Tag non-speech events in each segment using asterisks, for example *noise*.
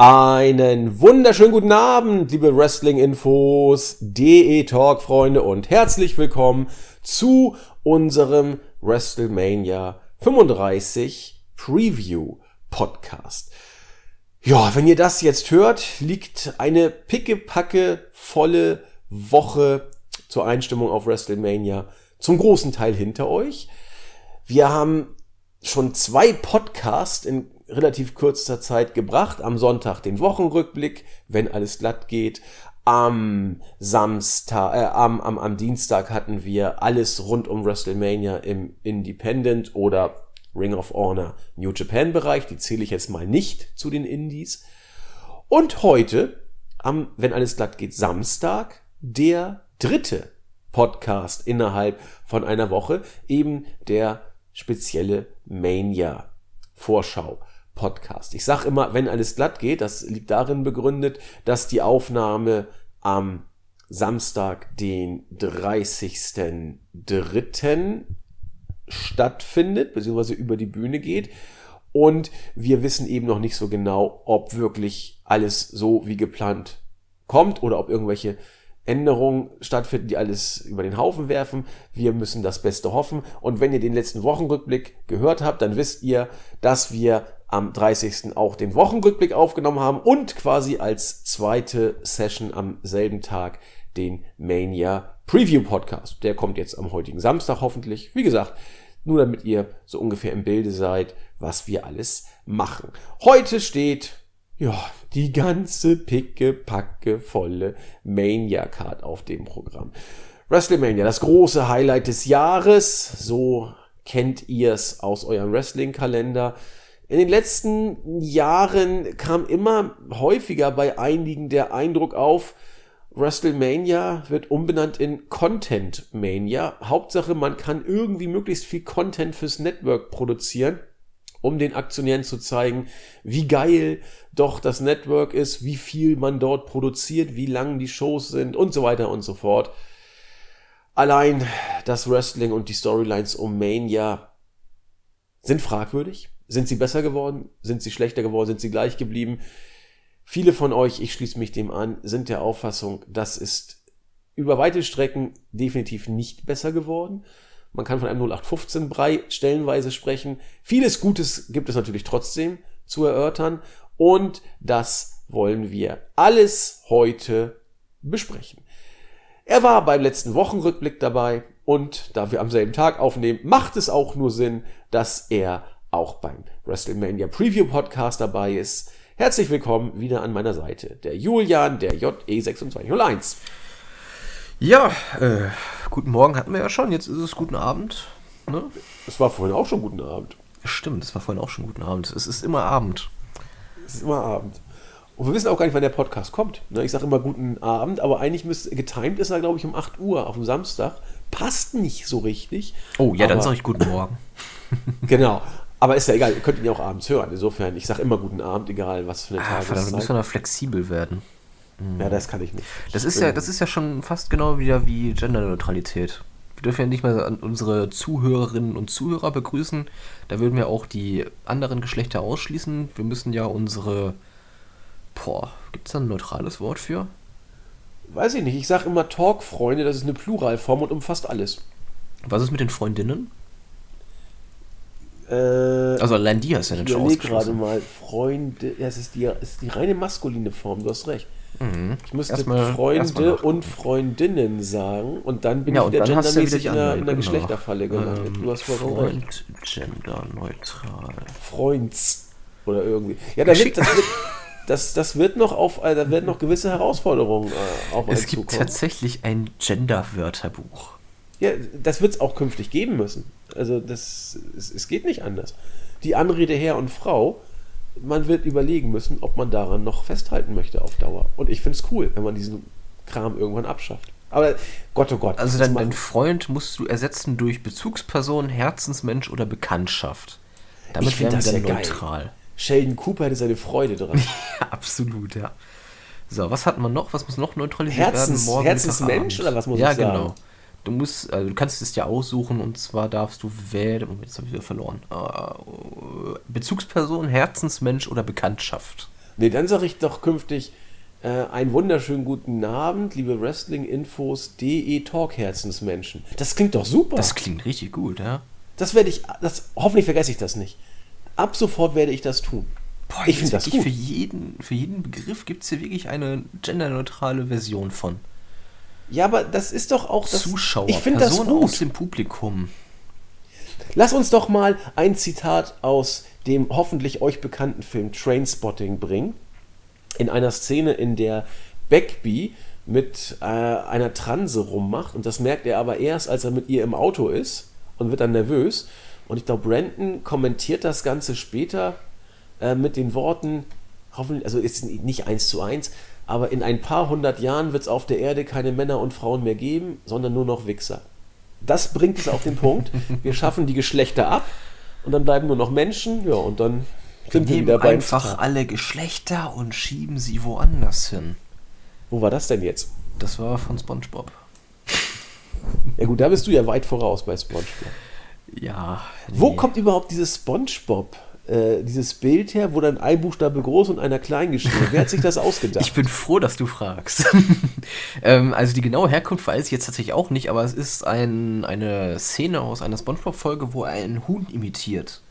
Einen wunderschönen guten Abend, liebe Wrestling-Infos, DE-Talk-Freunde und herzlich willkommen zu unserem WrestleMania 35 Preview Podcast. Ja, wenn ihr das jetzt hört, liegt eine pickepacke volle Woche zur Einstimmung auf WrestleMania zum großen Teil hinter euch. Wir haben schon zwei Podcasts in relativ kürzester Zeit gebracht. Am Sonntag den Wochenrückblick, wenn alles glatt geht. Am Samstag, äh, am, am, am Dienstag hatten wir alles rund um WrestleMania im Independent oder Ring of Honor New Japan Bereich. Die zähle ich jetzt mal nicht zu den Indies. Und heute, am, wenn alles glatt geht, Samstag, der dritte Podcast innerhalb von einer Woche, eben der spezielle Mania Vorschau. Podcast. Ich sage immer, wenn alles glatt geht, das liegt darin begründet, dass die Aufnahme am Samstag, den 30.03. stattfindet, beziehungsweise über die Bühne geht. Und wir wissen eben noch nicht so genau, ob wirklich alles so wie geplant kommt oder ob irgendwelche Änderungen stattfinden, die alles über den Haufen werfen. Wir müssen das Beste hoffen. Und wenn ihr den letzten Wochenrückblick gehört habt, dann wisst ihr, dass wir am 30. auch den Wochenrückblick aufgenommen haben und quasi als zweite Session am selben Tag den Mania Preview Podcast. Der kommt jetzt am heutigen Samstag hoffentlich. Wie gesagt, nur damit ihr so ungefähr im Bilde seid, was wir alles machen. Heute steht ja, die ganze picke, packe, volle Mania-Card auf dem Programm. WrestleMania, das große Highlight des Jahres. So kennt ihr es aus eurem Wrestling-Kalender. In den letzten Jahren kam immer häufiger bei einigen der Eindruck auf, WrestleMania wird umbenannt in Content Mania. Hauptsache, man kann irgendwie möglichst viel Content fürs Network produzieren um den Aktionären zu zeigen, wie geil doch das Network ist, wie viel man dort produziert, wie lang die Shows sind und so weiter und so fort. Allein das Wrestling und die Storylines um Mania sind fragwürdig. Sind sie besser geworden? Sind sie schlechter geworden? Sind sie gleich geblieben? Viele von euch, ich schließe mich dem an, sind der Auffassung, das ist über weite Strecken definitiv nicht besser geworden. Man kann von einem 0815 Brei stellenweise sprechen. Vieles Gutes gibt es natürlich trotzdem zu erörtern. Und das wollen wir alles heute besprechen. Er war beim letzten Wochenrückblick dabei und da wir am selben Tag aufnehmen, macht es auch nur Sinn, dass er auch beim WrestleMania Preview Podcast dabei ist. Herzlich willkommen wieder an meiner Seite, der Julian, der JE2601. Ja, äh, guten Morgen hatten wir ja schon, jetzt ist es guten Abend. Ne? Es war vorhin auch schon guten Abend. Stimmt, es war vorhin auch schon guten Abend. Es ist immer Abend. Es ist immer Abend. Und wir wissen auch gar nicht, wann der Podcast kommt. Ne? Ich sage immer guten Abend, aber eigentlich müsste, getimed ist er, glaube ich, um 8 Uhr auf dem Samstag. Passt nicht so richtig. Oh, ja, dann sage ich guten Morgen. *laughs* genau. Aber ist ja egal, ihr könnt ihn ja auch abends hören. Insofern, ich sage immer guten Abend, egal was für eine ah, Tageszeit. Verdammt, müssen wir da flexibel werden. Ja, das kann ich nicht. Das ist, ja, das ist ja schon fast genau wieder wie Genderneutralität. Wir dürfen ja nicht mal unsere Zuhörerinnen und Zuhörer begrüßen. Da würden wir auch die anderen Geschlechter ausschließen. Wir müssen ja unsere. Boah, gibt es da ein neutrales Wort für? Weiß ich nicht. Ich sage immer Talk-Freunde, das ist eine Pluralform und umfasst alles. Was ist mit den Freundinnen? Äh, also hast du ja nicht schon gerade mal. Freunde, ja, es ist die, es ist die reine maskuline Form, du hast recht. Mhm. Ich müsste erstmal, Freunde erstmal und Freundinnen sagen und dann bin ja, ich wieder gendermäßig in, der, in der genau. Geschlechterfalle gelandet. Ähm, du hast vollkommen recht. Genderneutral. Freunds. Oder irgendwie. Ja, da wird, das, wird, das, das wird noch auf, äh, da werden noch gewisse Herausforderungen äh, auf Es gibt zukommen. tatsächlich ein Gender-Wörterbuch. Ja, das wird es auch künftig geben müssen. Also das, es, es geht nicht anders. Die Anrede Herr und Frau man wird überlegen müssen, ob man daran noch festhalten möchte auf Dauer. Und ich finde es cool, wenn man diesen Kram irgendwann abschafft. Aber Gott, oh Gott. Also dein, dein Freund musst du ersetzen durch Bezugsperson, Herzensmensch oder Bekanntschaft. Damit ich wären das dann ja neutral. Geil. Sheldon Cooper hätte seine Freude dran. *laughs* ja, absolut, ja. So, was hat man noch? Was muss noch neutralisiert Herzens, werden? Morgen Herzensmensch oder was muss ja, ich sagen? Ja, genau. Du musst, also du kannst es ja aussuchen und zwar darfst du wählen, jetzt habe ich wieder verloren, äh, Bezugsperson, Herzensmensch oder Bekanntschaft. Nee, dann sage ich doch künftig äh, einen wunderschönen guten Abend, liebe Wrestlinginfos.de Talk-Herzensmenschen. Das klingt doch super. Das klingt richtig gut, ja. Das werde ich, das, hoffentlich vergesse ich das nicht. Ab sofort werde ich das tun. Boah, ich finde das gut. Für jeden, für jeden Begriff gibt es hier wirklich eine genderneutrale Version von. Ja, aber das ist doch auch das. Zuschauer, ich finde das Personen aus gut. dem Publikum. Lass uns doch mal ein Zitat aus dem hoffentlich euch bekannten Film Trainspotting bringen. In einer Szene, in der Beckby mit äh, einer Transe rummacht und das merkt er aber erst, als er mit ihr im Auto ist und wird dann nervös. Und ich glaube, Brandon kommentiert das Ganze später äh, mit den Worten, hoffentlich, also ist nicht eins zu eins, aber in ein paar hundert Jahren wird es auf der Erde keine Männer und Frauen mehr geben, sondern nur noch Wichser. Das bringt es auf den Punkt. *laughs* Wir schaffen die Geschlechter ab und dann bleiben nur noch Menschen, ja, und dann Wir sind wir nehmen wieder beim einfach Zitat. alle Geschlechter und schieben sie woanders hin. Wo war das denn jetzt? Das war von SpongeBob. Ja gut, da bist du ja weit voraus bei SpongeBob. Ja. Wo nee. kommt überhaupt dieses SpongeBob, äh, dieses Bild her, wo dann ein Buchstabe groß und einer klein geschrieben wird? Wer hat sich das *laughs* ausgedacht? Ich bin froh, dass du fragst. *laughs* ähm, also die genaue Herkunft weiß ich jetzt tatsächlich auch nicht, aber es ist ein, eine Szene aus einer SpongeBob-Folge, wo er einen Huhn imitiert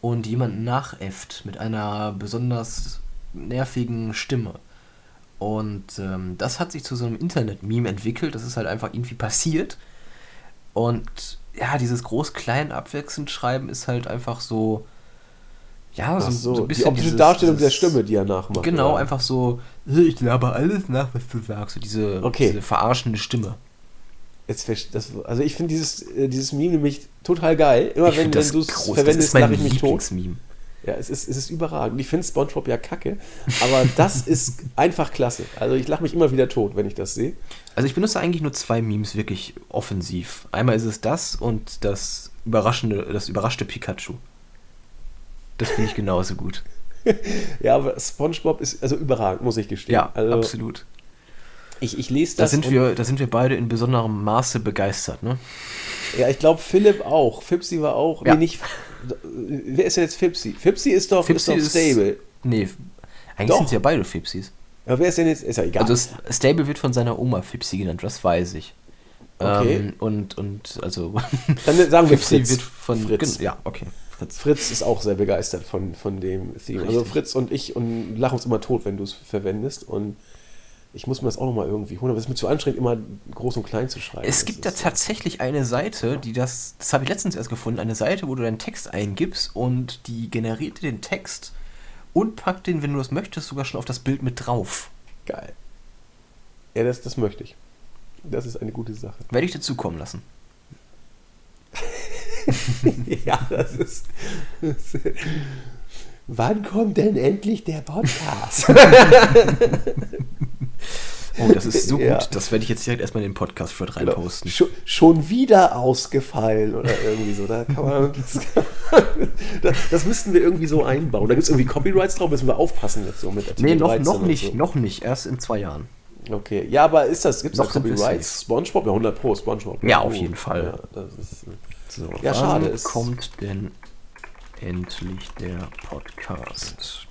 und jemanden nachäfft mit einer besonders nervigen Stimme. Und ähm, das hat sich zu so einem Internet-Meme entwickelt. Das ist halt einfach irgendwie passiert. Und ja, dieses groß-klein abwechselnd schreiben ist halt einfach so. Ja, so, so, so ein bisschen. die optische dieses- Darstellung der dieses- Stimme, die er nachmacht. Genau, oder? einfach so, "Äh, ich laber alles nach, was du sagst. So diese, Okay. diese verarschende Stimme. Jetzt, das, also ich finde dieses, äh, dieses Meme nämlich total geil. Immer ich wenn, wenn du es verwendest, lache ich mich tot. Ja, es ist, es ist überragend. Ich finde SpongeBob ja kacke, aber *laughs* das ist einfach klasse. Also ich lache mich immer wieder tot, wenn ich das sehe. Also ich benutze eigentlich nur zwei Memes wirklich offensiv. Einmal ist es das und das überraschende, das überraschte Pikachu. Das finde ich genauso gut. *laughs* Ja, aber SpongeBob ist also überragend, muss ich gestehen. Ja, also absolut. Ich, ich lese Da das. sind, und- wir, da sind wir beide in besonderem Maße begeistert, ne? Ja, ich glaube Philipp auch. Fipsi war auch. Ja. Nee, nicht. Wer ist denn jetzt Fipsi? Fipsi ist doch, Fipsi ist doch ist- Stable. Nee, eigentlich sind sie ja beide Fipsis. Aber wer ist denn jetzt? Ist ja egal. Also Stable wird von seiner Oma Fipsi genannt, das weiß ich. Okay. Ähm, und, und also Dann sagen wir *laughs* Fipsi Fritz. wird von Fritz. Ja, okay. Fritz. Fritz ist auch sehr begeistert von, von dem Theme. Also Richtig. Fritz und ich und lachen uns immer tot, wenn du es verwendest. Und ich muss mir das auch nochmal irgendwie holen. Aber es ist mir zu anstrengend, immer groß und klein zu schreiben. Es gibt da tatsächlich eine Seite, die das, das habe ich letztens erst gefunden, eine Seite, wo du deinen Text eingibst und die generiert dir den Text und packt den, wenn du das möchtest, sogar schon auf das Bild mit drauf. Geil. Ja, das, das möchte ich. Das ist eine gute Sache. Werde ich dir zukommen lassen. *laughs* ja, das ist. Das Wann kommt denn endlich der Podcast? *laughs* Oh, das ist so Ja. gut. Das werde ich jetzt direkt erstmal in den Podcast für rein posten. Schon, schon wieder ausgefallen oder irgendwie so. Da kann man, *laughs* das, das, das müssten wir irgendwie so einbauen. Da gibt es irgendwie Copyrights drauf, müssen wir aufpassen jetzt so mit Artikel Nee, noch, 13 noch nicht, So. noch nicht. Erst in zwei Jahren. Okay, ja, aber ist das, gibt es da Noch wir Copyrights? Spongebob? Ja, 100 Pro, Spongebob. Ja, auf jeden Fall. Ja, das ist, So, Ja, wann schade, es- kommt denn endlich der Podcast?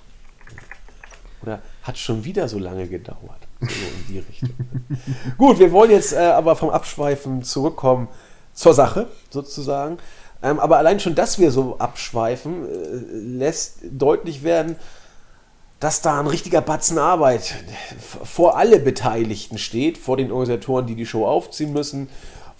oder hat schon wieder so lange gedauert. So in die Richtung. *laughs* Gut, wir wollen jetzt äh, aber vom Abschweifen zurückkommen zur Sache, sozusagen. Ähm, aber allein schon, dass wir so abschweifen, äh, lässt deutlich werden, dass da ein richtiger Batzen Arbeit vor alle Beteiligten steht, vor den Organisatoren, die die Show aufziehen müssen,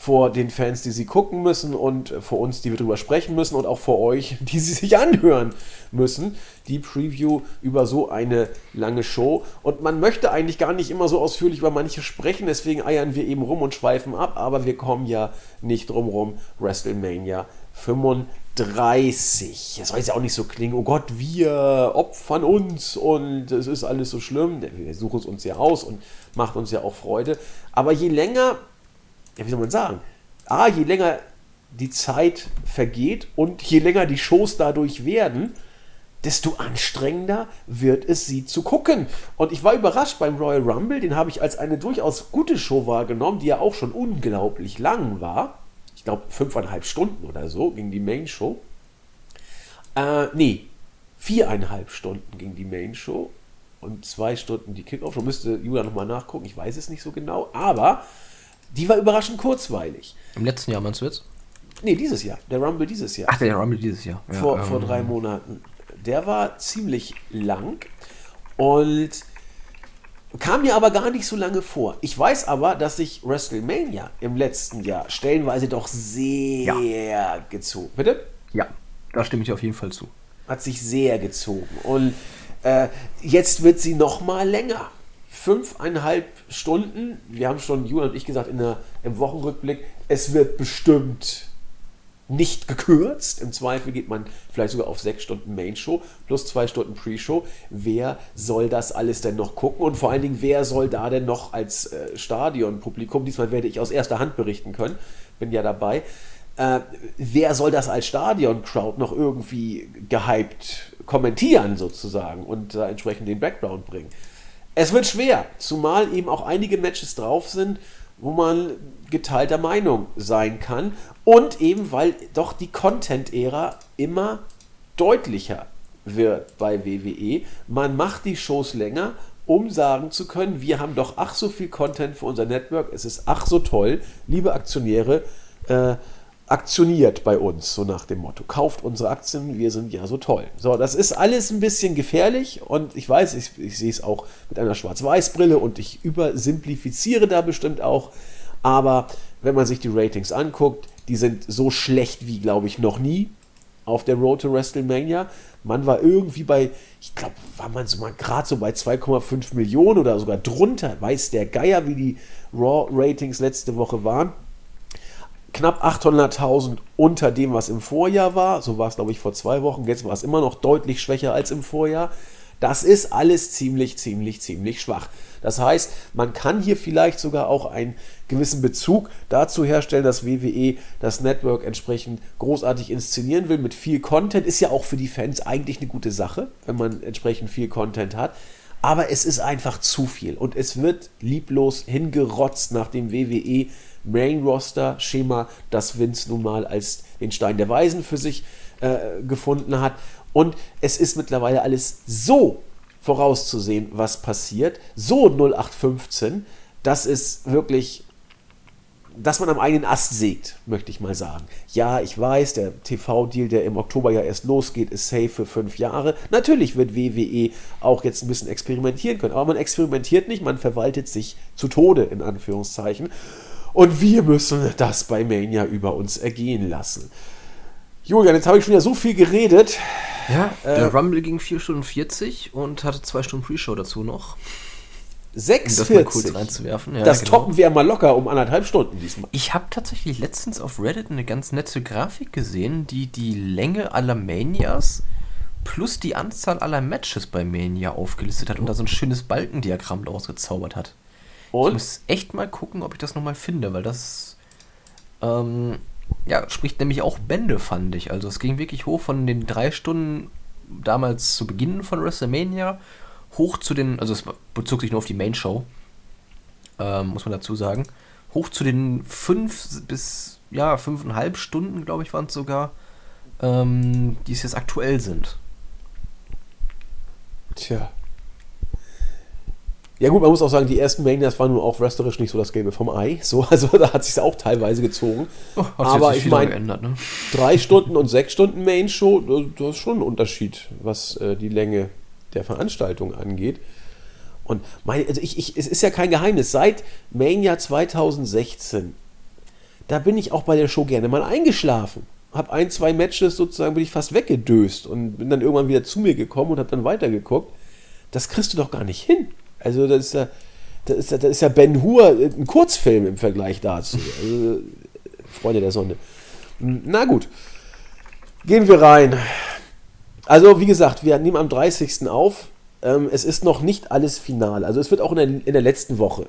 vor den Fans, die sie gucken müssen und vor uns, die wir drüber sprechen müssen und auch vor euch, *laughs* die sie sich anhören müssen. Die Preview über so eine lange Show. Und man möchte eigentlich gar nicht immer so ausführlich über manche sprechen, deswegen eiern wir eben rum und schweifen ab, aber wir kommen ja nicht drum rum. WrestleMania 35. Das soll jetzt ja auch nicht so klingen, oh Gott, wir opfern uns und es ist alles so schlimm. Wir suchen es uns ja aus und macht uns ja auch Freude. Aber je länger, ja, wie soll man sagen, A, je länger die Zeit vergeht und je länger die Shows dadurch werden, desto anstrengender wird es sie zu gucken. Und ich war überrascht beim Royal Rumble, den habe ich als eine durchaus gute Show wahrgenommen, die ja auch schon unglaublich lang war. Ich glaube, fünfeinhalb Stunden oder so ging die Main Show. Äh, nee, viereinhalb Stunden ging die Main Show. und zwei Stunden die Kickoff. Schon müsste Julia nochmal nachgucken, ich weiß es nicht so genau, aber die war überraschend kurzweilig. Im letzten Jahr meinst du jetzt? Nee, dieses Jahr. Der Rumble dieses Jahr. Ach, der Rumble dieses Jahr. Ja, vor, ähm, vor drei Monaten. Der war ziemlich lang und kam mir aber gar nicht so lange vor. Ich weiß aber, dass sich WrestleMania im letzten Jahr stellenweise doch sehr gezogen. Bitte? Ja, da stimme ich auf jeden Fall zu. Hat sich sehr gezogen. Und äh, jetzt wird sie noch mal länger. Fünfeinhalb Stunden. Wir haben schon, Julian und ich gesagt, in der, im Wochenrückblick, es wird bestimmt nicht gekürzt. Im Zweifel geht man vielleicht sogar auf sechs Stunden Main-Show plus zwei Stunden Pre-Show. Wer soll das alles denn noch gucken? Und vor allen Dingen, wer soll da denn noch als äh, Stadionpublikum, diesmal werde ich aus erster Hand berichten können, bin ja dabei, äh, wer soll das als Stadion-Crowd noch irgendwie gehypt kommentieren sozusagen und da entsprechend den Background bringen? Es wird schwer, zumal eben auch einige Matches drauf sind, wo man geteilter Meinung sein kann. Und eben, weil doch die Content-Ära immer deutlicher wird bei WWE. Man macht die Shows länger, um sagen zu können, wir haben doch ach so viel Content für unser Network, es ist ach so toll, liebe Aktionäre, äh, aktioniert bei uns, so nach dem Motto. Kauft unsere Aktien, wir sind ja so toll. So, das ist alles ein bisschen gefährlich und ich weiß, ich, ich sehe es auch mit einer Schwarz-Weiß-Brille und ich übersimplifiziere da bestimmt auch. Aber wenn man sich die Ratings anguckt, die sind so schlecht wie, glaube ich, noch nie auf der Road to WrestleMania. Man war irgendwie bei, ich glaube, war man so mal gerade so bei 2,5 Millionen oder sogar drunter. Weiß der Geier, wie die Raw-Ratings letzte Woche waren knapp 800.000 unter dem, was im Vorjahr war. So war es, glaube ich, vor zwei Wochen. Jetzt war es immer noch deutlich schwächer als im Vorjahr. Das ist alles ziemlich, ziemlich, ziemlich schwach. Das heißt, man kann hier vielleicht sogar auch einen gewissen Bezug dazu herstellen, dass WWE das Network entsprechend großartig inszenieren will mit viel Content. Ist ja auch für die Fans eigentlich eine gute Sache, wenn man entsprechend viel Content hat. Aber es ist einfach zu viel und es wird lieblos hingerotzt, nachdem WWE Main Roster Schema, das Vince nun mal als den Stein der Weisen für sich äh, gefunden hat. Und es ist mittlerweile alles so vorauszusehen, was passiert, so 0815, dass es wirklich, dass man am eigenen Ast sägt, möchte ich mal sagen. Ja, ich weiß, der TV-Deal, der im Oktober ja erst losgeht, ist safe für fünf Jahre. Natürlich wird WWE auch jetzt ein bisschen experimentieren können, aber man experimentiert nicht, man verwaltet sich zu Tode, in Anführungszeichen. Und wir müssen das bei Mania über uns ergehen lassen. Julian, jetzt habe ich schon wieder so viel geredet. Ja, äh, der Rumble ging 4 Stunden 40 und hatte 2 Stunden Pre-Show dazu noch. 46. Um das kurz reinzuwerfen. Ja, das genau. toppen wir mal locker um anderthalb Stunden diesmal. Ich habe tatsächlich letztens auf Reddit eine ganz nette Grafik gesehen, die die Länge aller Manias plus die Anzahl aller Matches bei Mania aufgelistet hat und da so ein schönes Balkendiagramm daraus gezaubert hat. Und? Ich muss echt mal gucken, ob ich das nochmal finde, weil das ähm, ja, spricht nämlich auch Bände, fand ich. Also es ging wirklich hoch von den drei Stunden damals zu Beginn von WrestleMania hoch zu den, also es bezog sich nur auf die Main Show, ähm, muss man dazu sagen, hoch zu den fünf bis ja fünfeinhalb Stunden, glaube ich, waren es sogar, ähm, die es jetzt aktuell sind. Tja. Ja gut, man muss auch sagen, die ersten Manias waren nun auch wrestlerisch nicht so das Gelbe vom Ei. So, *laughs* also da hat sich auch teilweise gezogen. Oh, Aber ich meine, ne? drei Stunden und sechs Stunden Main-Show, das ist schon ein Unterschied, was äh, die Länge der Veranstaltung angeht. Und meine, also ich, ich, es ist ja kein Geheimnis, seit Mania 2016, da bin ich auch bei der Show gerne mal eingeschlafen. Hab ein, zwei Matches sozusagen, bin ich fast weggedöst und bin dann irgendwann wieder zu mir gekommen und hab dann weitergeguckt. Das kriegst du doch gar nicht hin. Also das ist ja, das ist ja, das ist ja Ben Hur ein Kurzfilm im Vergleich dazu. Also, Freunde der Sonne. Na gut. Gehen wir rein. Also, wie gesagt, wir nehmen am 30. auf. Ähm, es ist noch nicht alles final. Also, es wird auch in der, in der letzten Woche,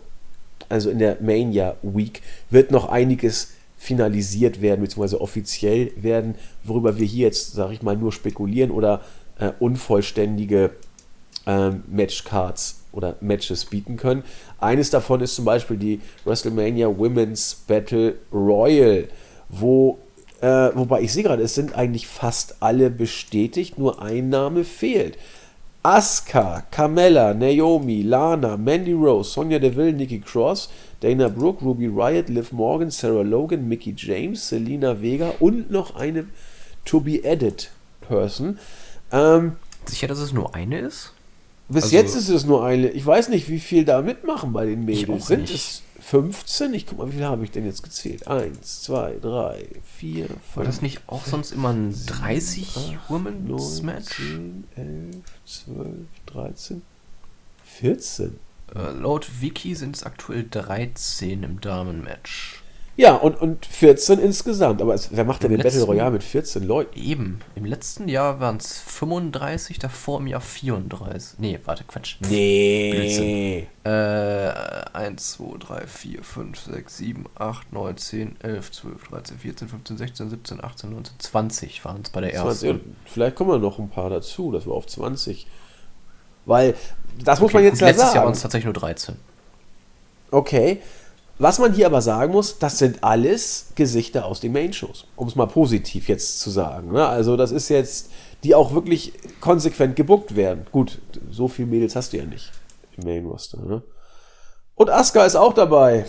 also in der Mania Week, wird noch einiges finalisiert werden, beziehungsweise offiziell werden, worüber wir hier jetzt, sage ich mal, nur spekulieren oder äh, unvollständige äh, Matchcards oder Matches bieten können. Eines davon ist zum Beispiel die WrestleMania Women's Battle Royal, wo, äh, wobei ich sehe gerade, es sind eigentlich fast alle bestätigt, nur ein Name fehlt. Asuka, Carmella, Naomi, Lana, Mandy Rose, Sonja Deville, Nikki Cross, Dana Brooke, Ruby Riot, Liv Morgan, Sarah Logan, Mickey James, Selena Vega und noch eine To Be Added Person. Ähm, Sicher, dass es nur eine ist? Bis Also- jetzt ist es nur eine. Ich weiß nicht, wie viel da mitmachen bei den Mädels. Sind nicht. es 15? Ich guck mal, wie viele habe ich denn jetzt gezählt? 1, 2, 3, 4, 5. War das nicht auch sonst immer ein 30 Women's Match? 10, 11, 12, 13, 14. Äh, laut Wiki sind es aktuell 13 im Damenmatch. Ja, und, und 14 insgesamt. Aber es, wer macht denn den Battle Royale mit 14 Leuten? Eben. Im letzten Jahr waren es 35, davor im Jahr 34. Nee, warte, Quatsch. Nee. Äh, 1, 2, 3, 4, 5, 6, 7, 8, 9, 10, 11, 12, 13, 14, 15, 16, 17, 18, 19, 20 waren es bei der 20, ersten. vielleicht kommen wir noch ein paar dazu, dass wir auf 20. Weil, das muss Okay, man jetzt gut, ja letztes Jahr sagen. waren es tatsächlich nur 13. Okay. Was man hier aber sagen muss, das sind alles Gesichter aus den Main-Shows. Um es mal positiv jetzt zu sagen. Ne? Also, das ist jetzt, die auch wirklich konsequent gebuckt werden. Gut, so viele Mädels hast du ja nicht im Main-Roster. Ne? Und Asuka ist auch dabei.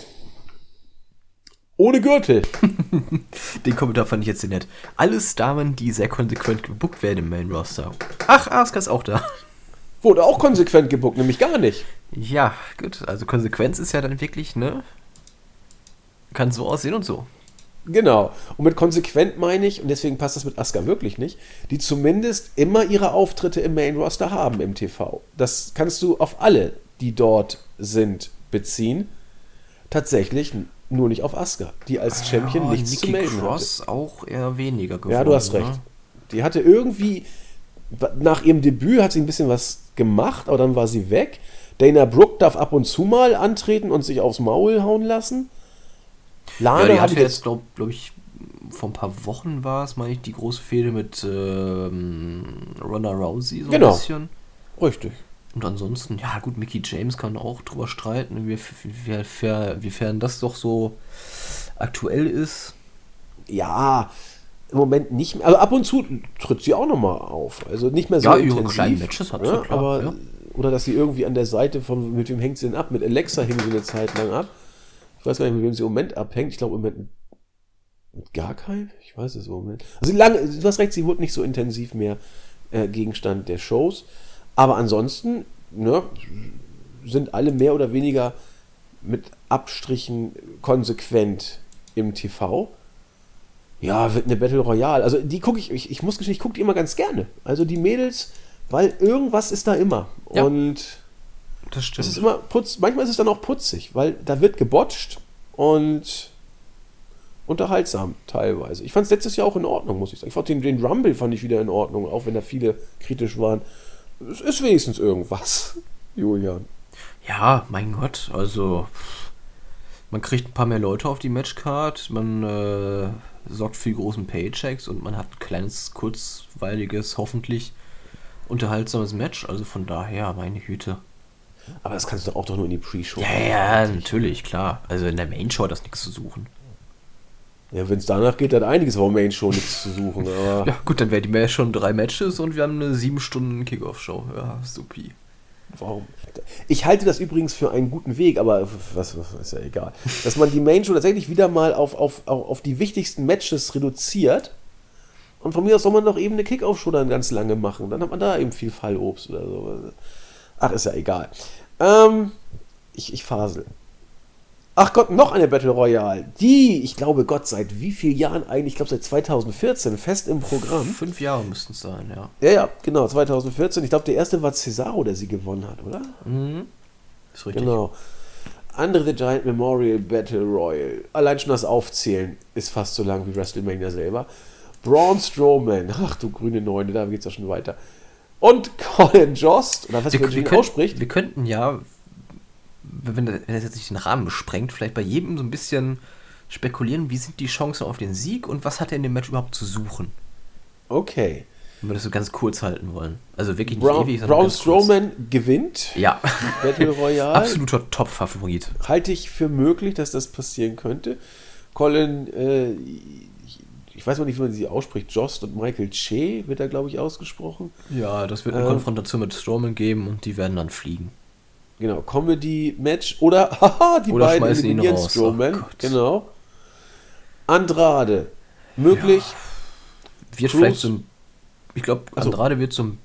Ohne Gürtel. *laughs* Den Kommentar fand ich jetzt sehr nett. Alles Damen, die sehr konsequent gebuckt werden im Main Roster. Ach, Asuka ist auch da. Wurde auch konsequent gebuckt, nämlich gar nicht. Ja, gut. Also Konsequenz ist ja dann wirklich, ne? Kann so aussehen und so. Genau. Und mit konsequent meine ich, und deswegen passt das mit Asuka wirklich nicht, die zumindest immer ihre Auftritte im Main Roster haben im TV. Das kannst du auf alle, die dort sind, beziehen. Tatsächlich nur nicht auf Asuka, die als Champion Ja, nichts Nikki zu melden Cross auch eher weniger geworden. hatte. Ja, du hast recht. Ne? Die hatte irgendwie, nach ihrem Debüt hat sie ein bisschen was gemacht, aber dann war sie weg. Dana Brooke darf ab und zu mal antreten und sich aufs Maul hauen lassen. Lana Ja, die hatte jetzt, glaube glaub ich, vor ein paar Wochen war es, meine ich, die große Fehde mit ähm, Ronda Rousey so Genau. ein bisschen. Richtig. Und ansonsten, ja gut, Mickey James kann auch drüber streiten, wie- wie- wie- wiefern das doch so aktuell ist. Ja, im Moment nicht mehr. Also ab und zu tritt sie auch nochmal auf. Also nicht mehr so Ja, ihre intensiv. kleinen Matches hat sie, ja, klar, aber ja. Oder dass sie irgendwie an der Seite von, mit wem hängt sie denn ab? Mit Alexa hing sie eine Zeit lang ab. Ich weiß gar nicht, mit wem sie im Moment abhängt. Ich glaube im Moment mit gar keinem. Ich weiß es im Moment. Also lange, du hast recht, sie wurde nicht so intensiv mehr äh, Gegenstand der Shows. Aber ansonsten ne, sind alle mehr oder weniger mit Abstrichen konsequent im TV. Ja, wird eine Battle Royale. Also die gucke ich, ich, ich muss gestehen, ich gucke die immer ganz gerne. Also die Mädels, weil irgendwas ist da immer. Ja. Und Das es stimmt. ist immer putz, manchmal ist es dann auch putzig, weil da wird gebotcht und unterhaltsam teilweise. Ich fand es letztes Jahr auch in Ordnung, muss ich sagen. Ich fand den, den Rumble fand ich wieder in Ordnung, auch wenn da viele kritisch waren. Es ist wenigstens irgendwas, *laughs* Julian. Ja, mein Gott, also man kriegt ein paar mehr Leute auf die Matchcard, man äh, sorgt für die großen Paychecks und man hat ein kleines, kurzweiliges, hoffentlich unterhaltsames Match. Also von daher, meine Güte. Aber das kannst du auch doch nur in die Pre-Show. Ja, ja, natürlich, klar. Also in der Main-Show hat das nichts zu suchen. Ja, wenn es danach geht, hat einiges auf Main Show nichts zu suchen. *laughs* Aber Ja, gut, dann wäre die mehr schon drei Matches und wir haben eine sieben Stunden Kickoff-Show. Ja, supi. warum? Ich halte das übrigens für einen guten Weg, aber was, was ist ja egal. Dass man die Main Show tatsächlich wieder mal auf, auf, auf, auf die wichtigsten Matches reduziert. Und von mir aus soll man doch eben eine Kickoff-Show dann ganz lange machen. Dann hat man da eben viel Fallobst oder so. Ach, ist ja egal. Ähm, ich, ich fasel. Ach Gott, noch eine Battle Royale. Die, ich glaube Gott, seit wie vielen Jahren eigentlich? Ich glaube seit 2014 fest im Programm. Fünf Jahre müssten es sein, ja. Ja, ja, genau, 2014. Ich glaube, der erste war Cesaro, der sie gewonnen hat, oder? Mhm. Ist richtig. Genau. Andre the Giant Memorial Battle Royal. Allein schon das Aufzählen ist fast so lang wie WrestleMania selber. Braun Strowman. Ach du grüne Neune, da geht's ja schon weiter. Und Colin Jost, oder was Wir, für wir, können, ausspricht. wir könnten ja, wenn das wenn das jetzt nicht den Rahmen sprengt, vielleicht bei jedem so ein bisschen spekulieren, wie sind die Chancen auf den Sieg und was hat er in dem Match überhaupt zu suchen? Okay. Wenn wir das so ganz kurz halten wollen. Also wirklich nicht Braun, ewig, sondern Braun. Strowman gewinnt Ja, Battle Royale. *laughs* absoluter Top-Favorit. Halte ich für möglich, dass das passieren könnte. Colin äh, ich weiß mal nicht, wie man sie ausspricht, Jost und Michael Che wird da, glaube ich, ausgesprochen. Ja, das wird eine Ähm. Konfrontation mit Strowman geben und die werden dann fliegen. Genau, Comedy-Match oder, *laughs* haha, die Oder beiden schmeißen ihn raus. Strowman. Oh genau. Andrade, möglich. Wird Cruz? vielleicht so ein. Ich glaube, Ach so. Andrade wird so ein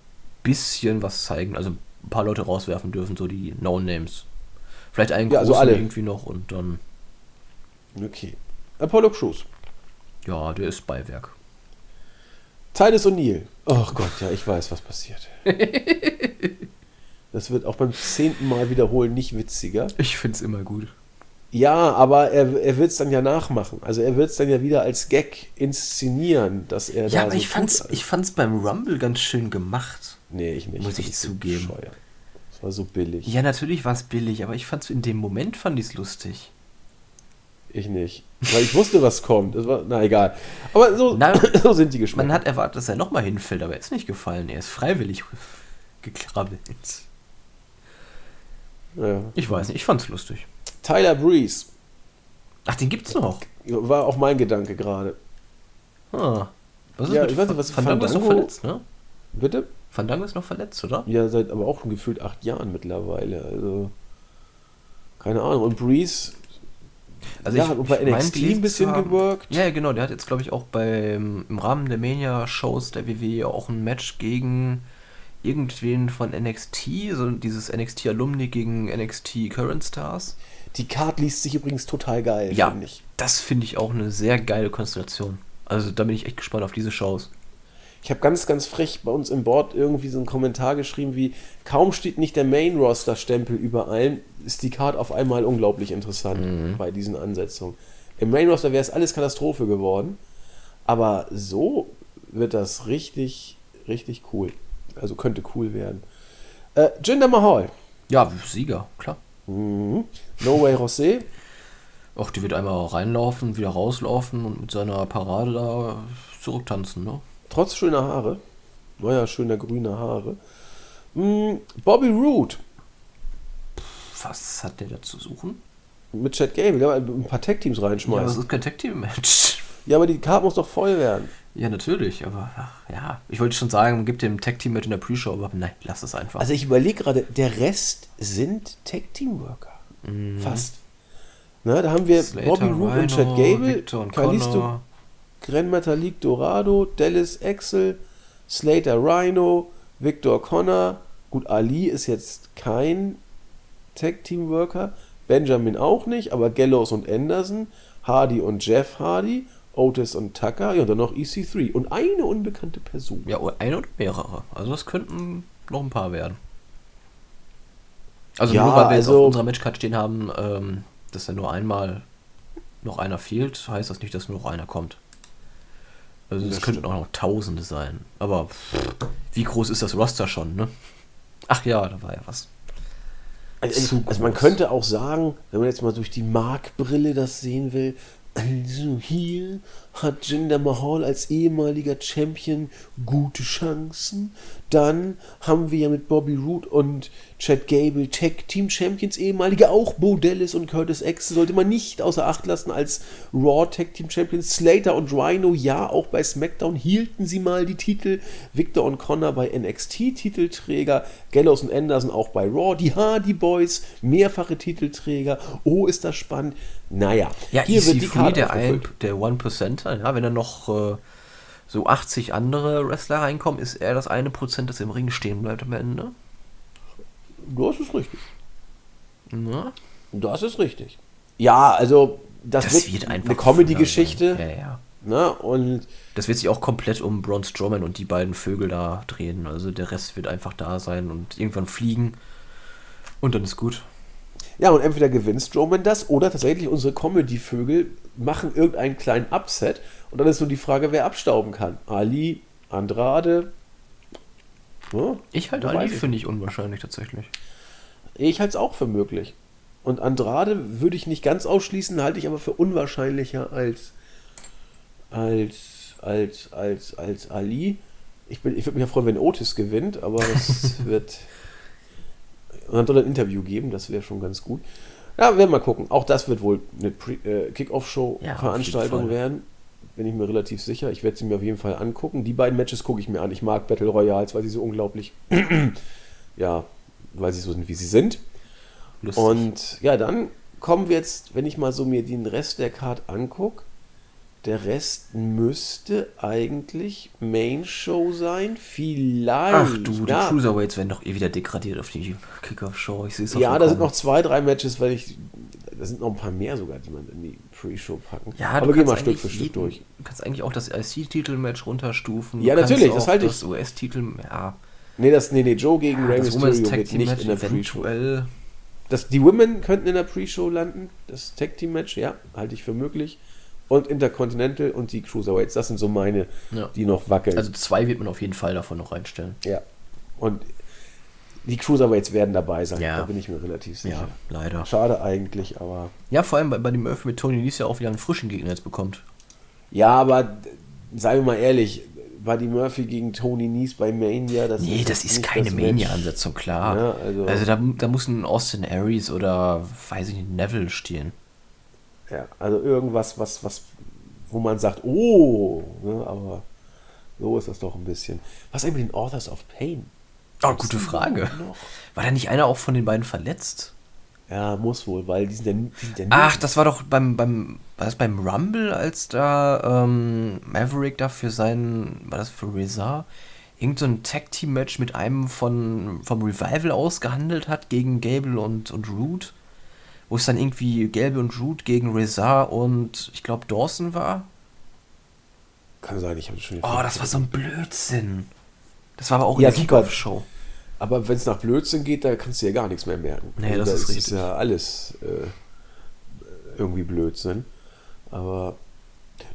bisschen was zeigen. Also ein paar Leute rauswerfen dürfen, so die No-Names. Vielleicht einen Ja, also großen alle. irgendwie noch und dann. Okay. Apollo Crews. Ja, der ist Beiwerk. Titus O'Neill. Oh Gott, ja, ich weiß, was passiert. *laughs* Das wird auch beim zehnten Mal wiederholen nicht witziger. Ich find's immer gut. Ja, aber er, er wird es dann ja nachmachen. Also er wird es dann ja wieder als Gag inszenieren, dass er Ja, da aber so ich fand's, ich fand's beim Rumble ganz schön gemacht. Nee, ich nicht. Muss ich so zugeben. bescheuert. Das war so billig. Ja, natürlich war's billig, aber ich fand's in dem Moment fand ich's lustig. Ich nicht. Weil ich wusste, was kommt. Das war, na egal. Aber so, Na, *coughs* so sind die Geschmäcker. Man hat erwartet, dass er nochmal hinfällt, aber er ist nicht gefallen. Er ist freiwillig *laughs* gekrabbelt. ja. Ich weiß nicht, ich fand's lustig. Tyler Breeze Ach, den gibt's noch. war auch mein Gedanke gerade. Ah. Was Ja, ich weiß nicht, was Fandango ist noch Fandango- verletzt, ne? Bitte? Fandango ist noch verletzt, oder? Ja, seit aber auch schon gefühlt acht Jahren mittlerweile. Also, keine Ahnung. Und Breeze, Also ja, ich- hat auch bei ich mein, NXT gelesen ein bisschen haben- geworkt. Ja, genau. Der hat jetzt, glaube ich, auch beim, im Rahmen der Mania-Shows der WWE auch ein Match gegen irgendwen von NXT, so dieses NXT-Alumni gegen NXT Current Stars. Die Card liest sich übrigens total geil, Ja, finde ich. das finde ich auch eine sehr geile Konstellation. Also da bin ich echt gespannt auf diese Shows. Ich habe ganz, ganz frech bei uns im Board irgendwie so einen Kommentar geschrieben wie, kaum steht nicht der Main-Roster-Stempel über allem, ist die Card auf einmal unglaublich interessant Mhm. bei diesen Ansetzungen. Im Main-Roster wäre es alles Katastrophe geworden, aber so wird das richtig, richtig cool. Also könnte cool werden. Äh, Jinder Mahal. Ja, Sieger, klar. Mhm. No Way José. Auch die wird einmal reinlaufen, wieder rauslaufen und mit seiner Parade da zurücktanzen, ne? Trotz schöner Haare. Neuer, schöner grüner Haare. Mhm. Bobby Roode. Was hat der da zu suchen? Mit Chad Gable, ja, ein paar Tag-Teams Ja, aber reinschmeißen. das ist kein Tag-Team-Match. Ja, aber die Karte muss doch voll werden. Ja, natürlich, aber ach, ja. Ich wollte schon sagen, man gibt dem Tag-Team-Match in der Pre-Show, aber nein, lass es einfach. Also ich überlege gerade, der Rest sind Tag-Team-Worker. Fast. Na, da haben wir Mhm. Slater, Bobby Roode und Chad Gable, und Kalisto, Connor. Gran Metalik Dorado, Dallas Axel, Slater Rhino, Victor Connor. Gut, Ali ist jetzt kein Tag-Team-Worker. Benjamin auch nicht, aber Gallows und Anderson, Hardy und Jeff Hardy, Otis und Tucker, ja, und dann noch EC3 und eine unbekannte Person. Ja, eine oder mehrere. Also das könnten noch ein paar werden. Also Ja, nur weil wir jetzt also- auf unserer Matchcard stehen haben, ähm, dass ja nur einmal noch einer fehlt, heißt das nicht, dass nur noch einer kommt. Also es könnten auch noch Tausende sein. Aber pff, wie groß ist das Roster schon, ne? Ach ja, da war ja was. Also, also man könnte auch sagen, wenn man jetzt mal durch die Markbrille das sehen will, also hier hat Jinder Mahal als ehemaliger Champion gute Chancen. Dann haben wir ja mit Bobby Roode und Chad Gable Tag Team Champions ehemalige, auch Bo Dallas und Curtis Axel sollte man nicht außer Acht lassen als Raw Tag Team Champions. Slater und Rhino, ja, auch bei SmackDown hielten sie mal die Titel. Victor und Connor bei NXT Titelträger, Gallows und Anderson auch bei Raw, die Hardy Boys, mehrfache Titelträger. Oh, ist das spannend. Naja, Ja, hier wird die EC3, Karte der, ein, der One-Percenter, ja, wenn da noch äh, so 80 andere Wrestler reinkommen, ist er das eine Prozent, das im Ring stehen bleibt am Ende. Das ist richtig. Na? Das ist richtig. Ja, also das, Das wird, wird einfach eine Comedy-Geschichte. Ja, ja. Ne? Und Das wird sich auch komplett um Braun Strowman und die beiden Vögel da drehen. Also der Rest wird einfach da sein und irgendwann fliegen. Und dann ist gut. Ja, und entweder gewinnt Strowman das oder tatsächlich unsere Comedy-Vögel machen irgendeinen kleinen Upset und dann ist nur die Frage, wer abstauben kann. Ali, Andrade. Ja, Ich halte Ali für nicht unwahrscheinlich tatsächlich. Ich halte es auch für möglich. Und Andrade würde ich nicht ganz ausschließen, halte ich aber für unwahrscheinlicher als als als als als Ali. Ich, bin, ich würde mich ja freuen, wenn Otis gewinnt, aber es *laughs* wird und dann soll er ein Interview geben, das wäre schon ganz gut. Ja, werden wir mal gucken. Auch das wird wohl eine äh, Ja, Kick-Off-Show-Veranstaltung Fall. werden. bin ich mir relativ sicher. Ich werde sie mir auf jeden Fall angucken. Die beiden Matches gucke ich mir an. Ich mag Battle Royals, weil sie so unglaublich, *clears throat* ja, weil sie so sind, wie sie sind. Lustig. Und ja, dann kommen wir jetzt, wenn ich mal so mir den Rest der Card angucke, der Rest müsste eigentlich Main Show sein. Vielleicht. Ach du, die ja, Cruiserweights werden doch eh wieder degradiert auf die Kickoff-Show. Ich sehe es ja, da sind noch zwei, drei Matches, weil ich. Da sind noch ein paar mehr sogar, die man in die Pre-Show packen. Ja, Aber kannst wir Stück für Stück jeden- durch. Du kannst eigentlich auch das IC-Titel-Match runterstufen. Ja, natürlich, das halte ich- Das US-Titel, ja. Nee, das, nee, nee, Joe gegen Rey das Mysterio Team nicht in der Pre-Show. Das, die Women könnten in der Pre-Show landen. Das Tag Team Match, ja, halte ich für möglich. Und Intercontinental und die Cruiserweights, das sind so meine, Ja. die noch wackeln. Also zwei wird man auf jeden Fall davon noch reinstellen. ja. Und die Cruiserweights werden dabei sein, Ja. da bin ich mir relativ sicher. Ja, leider. Schade eigentlich, aber. Ja, vor allem bei, bei dem Murphy mit Tony Nese ja auch wieder einen frischen Gegner jetzt bekommt. Ja, aber seien wir mal ehrlich, Buddy Murphy gegen Tony Nies bei Mania, das Nee, das jetzt ist keine das. Mania-Ansetzung, klar. Ja, also- also da, da muss ein Austin Aries oder, weiß ich nicht, Neville stehen. Ja, also irgendwas, was, was, wo man sagt, oh, ne, aber so ist das doch ein bisschen. Was eigentlich mit den Authors of Pain? Oh, Gibt's gute die Frage. War da nicht einer auch von den beiden verletzt? Ja, muss wohl, weil die sind ja, die sind ja Ach, das war doch beim, beim, war das beim Rumble, als da ähm, Maverick da für seinen, war das für Rezar, irgend so ein Tag-Team-Match mit einem von, vom Revival ausgehandelt hat gegen Gable und, und Root. Wo es dann irgendwie Gable und Root gegen Rezar und ich glaube Dawson war. Kann sein, ich habe schon Oh, das war so ein Blödsinn. Das war aber auch Ja, in der super. Kickoff-Show. Aber wenn es nach Blödsinn geht, da kannst du ja gar nichts mehr merken. Nee, Also das da ist richtig. ja alles äh, irgendwie Blödsinn. Aber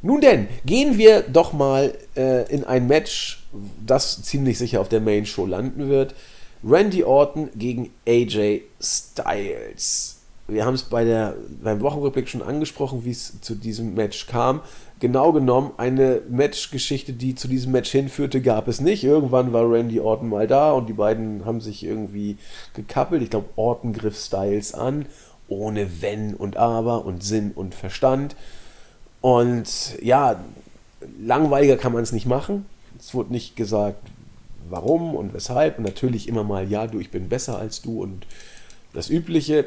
nun denn, gehen wir doch mal äh, in ein Match, das ziemlich sicher auf der Main Show landen wird. Randy Orton gegen AJ Styles. Wir haben es bei der, beim Wochenrückblick schon angesprochen, wie es zu diesem Match kam. Genau genommen, eine Matchgeschichte, die zu diesem Match hinführte, gab es nicht. Irgendwann war Randy Orton mal da und die beiden haben sich irgendwie gekappelt. Ich glaube, Orton griff Styles an, ohne Wenn und Aber und Sinn und Verstand. Und ja, langweiliger kann man es nicht machen. Es wurde nicht gesagt, warum und weshalb. Und natürlich immer mal, ja, du, ich bin besser als du und das Übliche.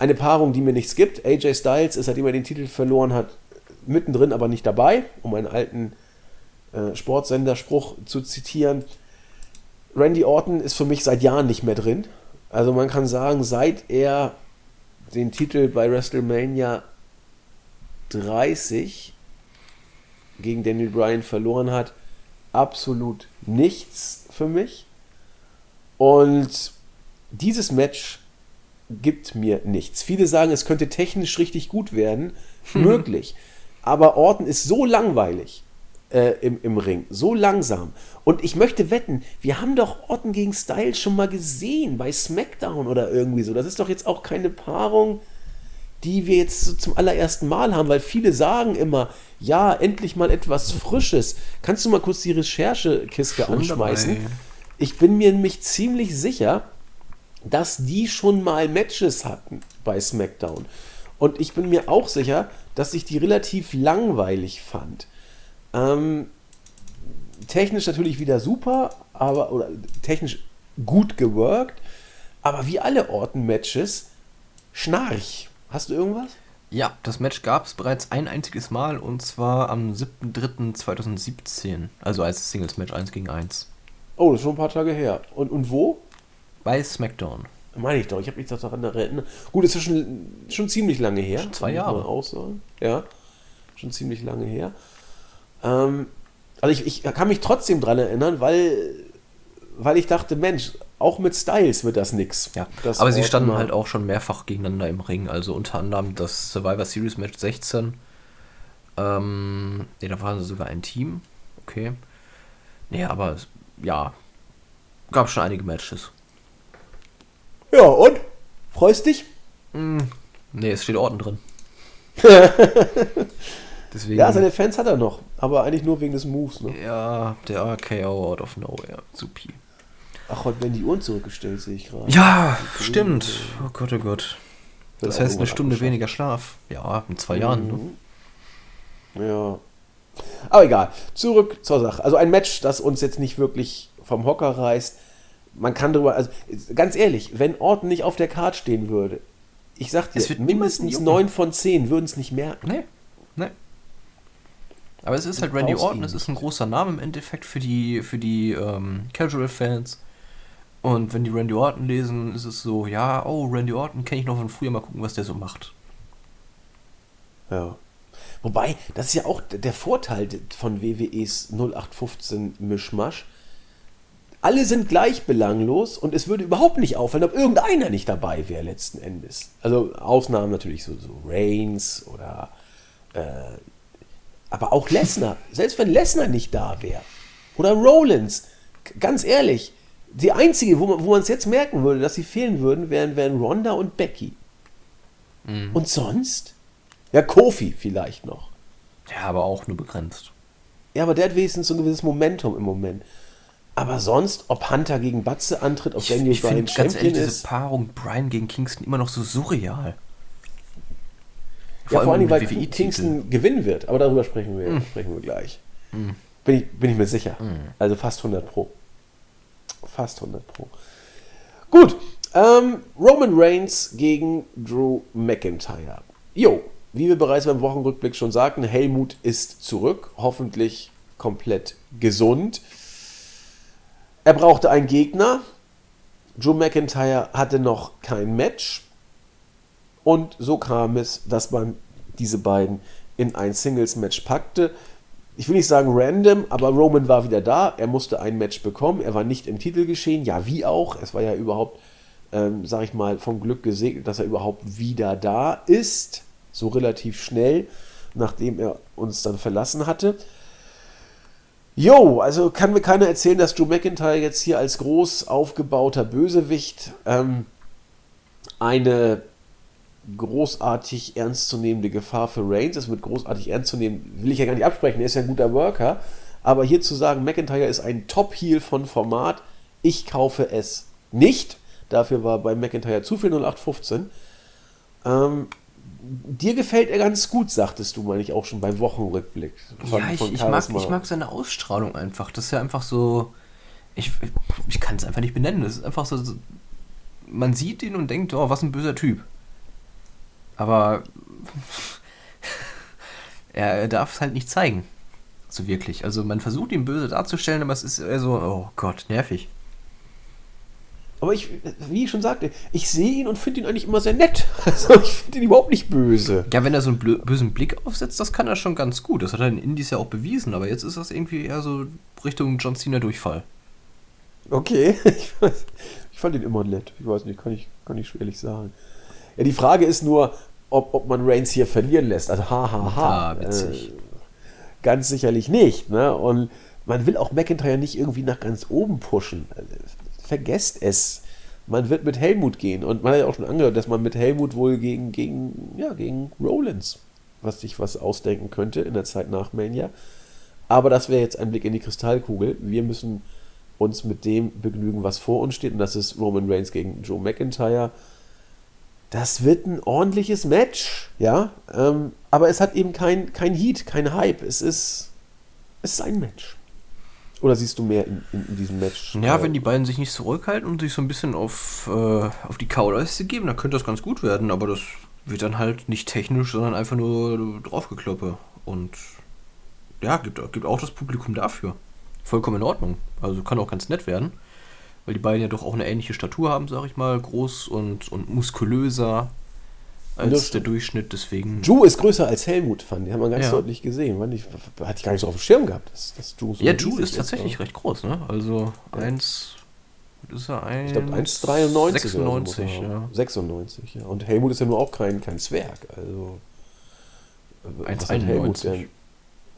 Eine Paarung, die mir nichts gibt. AJ Styles ist, seitdem er den Titel verloren hat, mittendrin, aber nicht dabei, um einen alten äh, Sportsenderspruch zu zitieren. Randy Orton ist für mich seit Jahren nicht mehr drin. Also man kann sagen, seit er den Titel bei WrestleMania 30 gegen Daniel Bryan verloren hat, absolut nichts für mich. Und dieses Match gibt mir nichts. Viele sagen, es könnte technisch richtig gut werden. *laughs* Möglich. Aber Orton ist so langweilig äh, im, im Ring, so langsam. Und ich möchte wetten, wir haben doch Orton gegen Styles schon mal gesehen bei SmackDown oder irgendwie so. Das ist doch jetzt auch keine Paarung, die wir jetzt so zum allerersten Mal haben, weil viele sagen immer, ja, endlich mal etwas Frisches. Kannst du mal kurz die Recherchekiste anschmeißen? dabei. Ich bin mir nämlich ziemlich sicher, dass die schon mal Matches hatten bei SmackDown. Und ich bin mir auch sicher, dass ich die relativ langweilig fand. Ähm, technisch natürlich wieder super, aber oder technisch gut geworkt, aber wie alle Orten-Matches, Schnarch. Hast du irgendwas? Ja, das Match gab es bereits ein einziges Mal und zwar am 7.3.2017. Also als Singles-Match 1 gegen 1. Oh, das ist schon ein paar Tage her. Und, und wo? Bei SmackDown. Meine ich doch, ich habe mich daran erinnert. Gut, es ist schon, schon ziemlich lange her. Schon zwei Jahre. man Auch sagen. Ja, schon ziemlich lange her. Ähm, also ich, ich kann mich trotzdem dran erinnern, weil, weil ich dachte, Mensch, auch mit Styles wird das nix. Ja, Das aber sie standen halt auch schon mehrfach gegeneinander im Ring. Also unter anderem das Survivor Series Match 16. Ähm, ne, da waren sie sogar ein Team. Okay. Nee, aber ja, gab schon einige Matches. Ja, und? Freust dich? Nee, es steht Orten drin. *laughs* Deswegen. Ja, seine Fans hat er noch, aber eigentlich nur wegen des Moves. Ne? ja, der RKO out of nowhere. Supi. Ach, heute werden die Uhren zurückgestellt, sehe ich gerade. Ja, stimmt. Oh Gott, oh Gott. Das auch heißt eine Stunde weniger Schlaf. Ja, in zwei Jahren. Ne? Mhm. Ja. Aber egal. Zurück zur Sache. Also ein Match, das uns jetzt nicht wirklich vom Hocker reißt. Man kann darüber, also ganz ehrlich, wenn Orton nicht auf der Karte stehen würde, ich sag dir, Es wird mindestens neun von zehn würden es nicht merken. Nee, nee. Aber es ist halt Randy Orton, es ist ein großer Name im Endeffekt für die, für die ähm, Casual-Fans. Und wenn die Randy Orton lesen, ist es so, ja, oh, Randy Orton kenne ich noch von früher, mal gucken, was der so macht. Ja. Wobei, das ist ja auch der Vorteil von WWEs 0815 Mischmasch. Alle sind gleich belanglos und es würde überhaupt nicht auffallen, ob irgendeiner nicht dabei wäre letzten Endes. Also Ausnahmen natürlich so, so Reigns oder äh, aber auch Lesnar. Selbst wenn Lesnar nicht da wäre oder Rollins, ganz ehrlich, die einzige, wo man es jetzt merken würde, dass sie fehlen würden, wären, wären Ronda und Becky. Und sonst? Ja, Kofi vielleicht noch. Ja, aber auch nur begrenzt. Ja, aber der hat wenigstens so ein gewisses Momentum im Moment. Aber sonst, ob Hunter gegen Batze antritt, ob Ich, Daniel ich Bryan finde ganz Champion ehrlich diese ist. Paarung Brian gegen Kingston immer noch so surreal. Ja, vor allem, weil WWE-Titel. Kingston gewinnen wird. Aber darüber sprechen wir, sprechen wir gleich. Bin, ich, bin ich mir sicher. Also fast 100 Pro. Fast 100 Pro. Gut. Ähm, Roman Reigns gegen Drew McIntyre. Jo, wie wir bereits beim Wochenrückblick schon sagten, Helmut ist zurück. Hoffentlich komplett gesund. Er brauchte einen Gegner. Drew McIntyre hatte noch kein Match. Und so kam es, dass man diese beiden in ein Singles-Match packte. Ich will nicht sagen random, aber Roman war wieder da. Er musste ein Match bekommen. Er war nicht im Titelgeschehen. Ja, wie auch. Es war ja überhaupt, ähm, sag ich mal, vom Glück gesegnet, dass er überhaupt wieder da ist. So relativ schnell, nachdem er uns dann verlassen hatte. Jo, also kann mir keiner erzählen, dass Drew McIntyre jetzt hier als groß aufgebauter Bösewicht ähm, eine großartig ernstzunehmende Gefahr für Reigns ist. Mit großartig ernst zu nehmen, will ich ja gar nicht absprechen, er ist ja ein guter Worker. Aber hier zu sagen, McIntyre ist ein Top-Heel von Format, ich kaufe es nicht. Dafür war bei McIntyre zu viel 0815. Ähm, dir gefällt er ganz gut, sagtest du, meine ich auch schon beim Wochenrückblick. von- ja, ich, ich, mag, ich mag seine Ausstrahlung einfach. Das ist ja einfach so. Ich, ich kann es einfach nicht benennen. Das ist einfach so. so man sieht ihn und denkt, oh, was ein böser Typ. Aber er, *laughs* er darf es halt nicht zeigen. So wirklich. Also man versucht ihn böse darzustellen, aber es ist eher so, oh Gott, nervig. Aber ich, wie ich schon sagte, ich sehe ihn und finde ihn eigentlich immer sehr nett. *laughs* Also ich finde ihn überhaupt nicht böse. Ja, wenn er so einen bösen Blick aufsetzt, das kann er schon ganz gut. Das hat er in Indies ja auch bewiesen, aber jetzt ist das irgendwie eher so Richtung John Cena Durchfall. Okay, *laughs* ich, weiß, ich fand ihn immer nett. Ich weiß nicht, kann ich, kann ich schwerlich sagen. Ja, die Frage ist nur, ob, ob man Reigns hier verlieren lässt. Also ha, ha, ha. Ah, witzig. Äh, ganz sicherlich nicht. Ne? Und man will auch McIntyre nicht irgendwie nach ganz oben pushen. Also, vergesst es. Man wird mit Helmut gehen. Und man hat ja auch schon angehört, dass man mit Helmut wohl gegen, gegen, ja, gegen Rollins was sich was ausdenken könnte in der Zeit nach Mania. Aber das wäre jetzt ein Blick in die Kristallkugel. Wir müssen uns mit dem begnügen, was vor uns steht. Und das ist Roman Reigns gegen Joe McIntyre. Das wird ein ordentliches Match, ja. Ähm, aber es hat eben kein, kein Heat, kein Hype. Es ist, es ist ein Match. Oder siehst du mehr in, in, in diesem Match? Ja, äh, wenn die beiden sich nicht zurückhalten und sich so ein bisschen auf, äh, auf die Kauleiste geben, dann könnte das ganz gut werden, aber das wird dann halt nicht technisch, sondern einfach nur draufgekloppe. Und ja, gibt, gibt auch das Publikum dafür. Vollkommen in Ordnung. Also kann auch ganz nett werden. Weil die beiden ja doch auch eine ähnliche Statur haben, sag ich mal. Groß und, und muskulöser als der. Durchschnitt. Deswegen. Joe ist größer als Helmut, fand ich. Haben wir ganz Ja. deutlich gesehen. Fand ich, hatte ich gar nicht so auf dem Schirm gehabt, dass, dass Joe so ja, Drew ist tatsächlich aber- recht groß, ne? Also eins. was Ist er ein, Ich glaube 1,93 96, oder so. ja. 96, ja. Und Helmut ist ja nur auch kein, kein Zwerg. Also. äh, was hat 1,91. denn?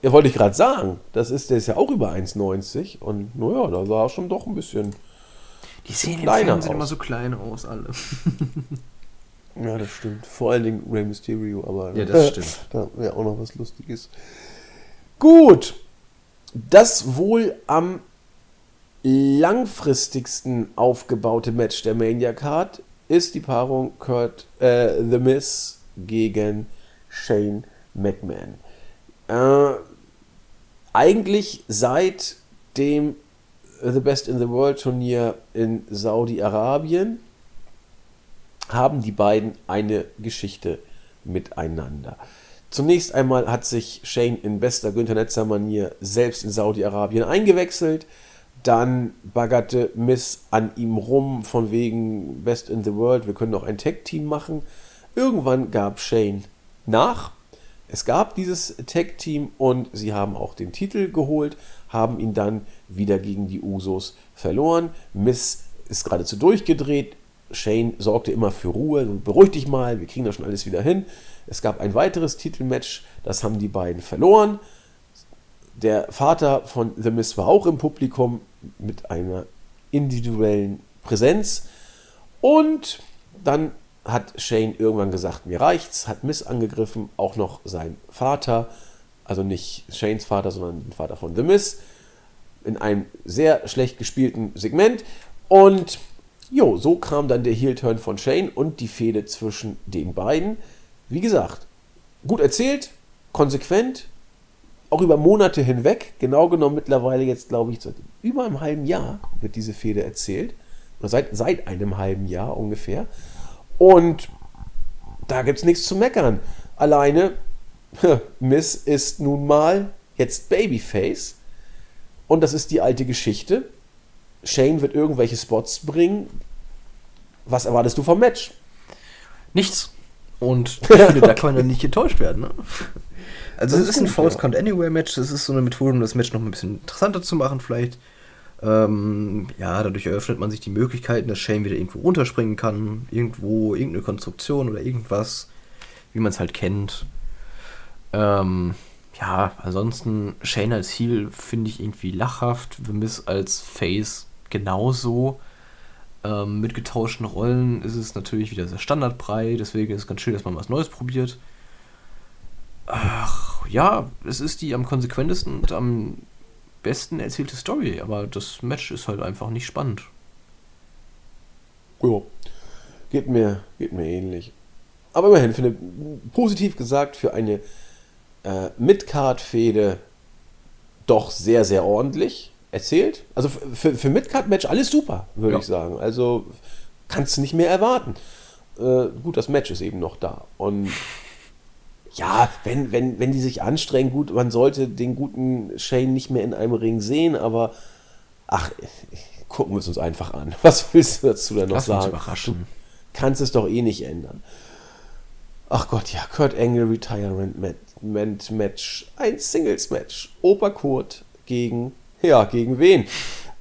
Ja, wollte ich gerade sagen. Das ist, der ist ja auch über 1,90 und naja, da sah er schon doch ein bisschen. Die sehen im kleiner Fernsehen aus. immer so klein aus, alle. *laughs* Ja, das stimmt. Vor allen Dingen Rey Mysterio, aber. Ja, das stimmt. *laughs* Da wäre auch noch was Lustiges. Gut. Das wohl am langfristigsten aufgebaute Match der Mania Card ist die Paarung Kurt äh, The Miz gegen Shane McMahon. Äh, eigentlich seit dem The Best in the World Turnier in Saudi-Arabien haben die beiden eine Geschichte miteinander. Zunächst einmal hat sich Shane in bester Günther Netzer Manier selbst in Saudi-Arabien eingewechselt. Dann baggerte Miss an ihm rum, von wegen Best in the World, wir können noch ein Tag-Team machen. Irgendwann gab Shane nach. Es gab dieses Tag-Team und sie haben auch den Titel geholt, haben ihn dann wieder gegen die Usos verloren. Miss ist geradezu durchgedreht. Shane sorgte immer für Ruhe. Beruhig dich mal, wir kriegen das schon alles wieder hin. Es gab ein weiteres Titelmatch, das haben die beiden verloren. Der Vater von The Miss war auch im Publikum mit einer individuellen Präsenz. Und dann hat Shane irgendwann gesagt, mir reicht's, hat Miss angegriffen, auch noch sein Vater, also nicht Shanes Vater, sondern den Vater von The Miss, in einem sehr schlecht gespielten Segment. Und jo, so kam dann der Heel-Turn von Shane und die Fehde zwischen den beiden. Wie gesagt, gut erzählt, konsequent, auch über Monate hinweg, genau genommen mittlerweile jetzt, glaube ich, seit über einem halben Jahr wird diese Fehde erzählt. Oder seit, seit einem halben Jahr ungefähr. Und da gibt es nichts zu meckern. Alleine, *laughs* Miss ist nun mal jetzt Babyface. Und das ist die alte Geschichte. Shane wird irgendwelche Spots bringen. Was erwartest du vom Match? Nichts. Und *laughs* ich finde, da kann man dann nicht enttäuscht werden. Ne? Also, es ist, ist ein False Count Anywhere Match. Das ist so eine Methode, um das Match noch ein bisschen interessanter zu machen, vielleicht. Ähm, ja, dadurch eröffnet man sich die Möglichkeiten, dass Shane wieder irgendwo runterspringen kann. Irgendwo, irgendeine Konstruktion oder irgendwas, wie man es halt kennt. Ähm, ja, ansonsten Shane als Heel finde ich irgendwie lachhaft. The Miss als Face genauso. Ähm, mit getauschten Rollen ist es natürlich wieder sehr standardbrei, deswegen ist es ganz schön, dass man was Neues probiert. Ach, ja, es ist die am konsequentesten und am besten erzählte Story, aber das Match ist halt einfach nicht spannend. Ja, geht mir, geht mir ähnlich. Aber immerhin, für eine, positiv gesagt, für eine äh, Midcard-Fehde doch sehr, sehr ordentlich erzählt. Also für, für Midcard-Match alles super, würde ja. ich sagen. Also kannst du nicht mehr erwarten. Äh, gut, das Match ist eben noch da. Und ja, wenn, wenn, wenn die sich anstrengen, gut, man sollte den guten Shane nicht mehr in einem Ring sehen, aber ach, gucken wir es uns einfach an. *laughs* Was willst du dazu dann noch Lass sagen? Uns überraschen. Du kannst es doch eh nicht ändern. Ach Gott, ja, Kurt Angle Retirement Match, ein Singles Match. Opa Kurt gegen, *laughs* ja, gegen wen?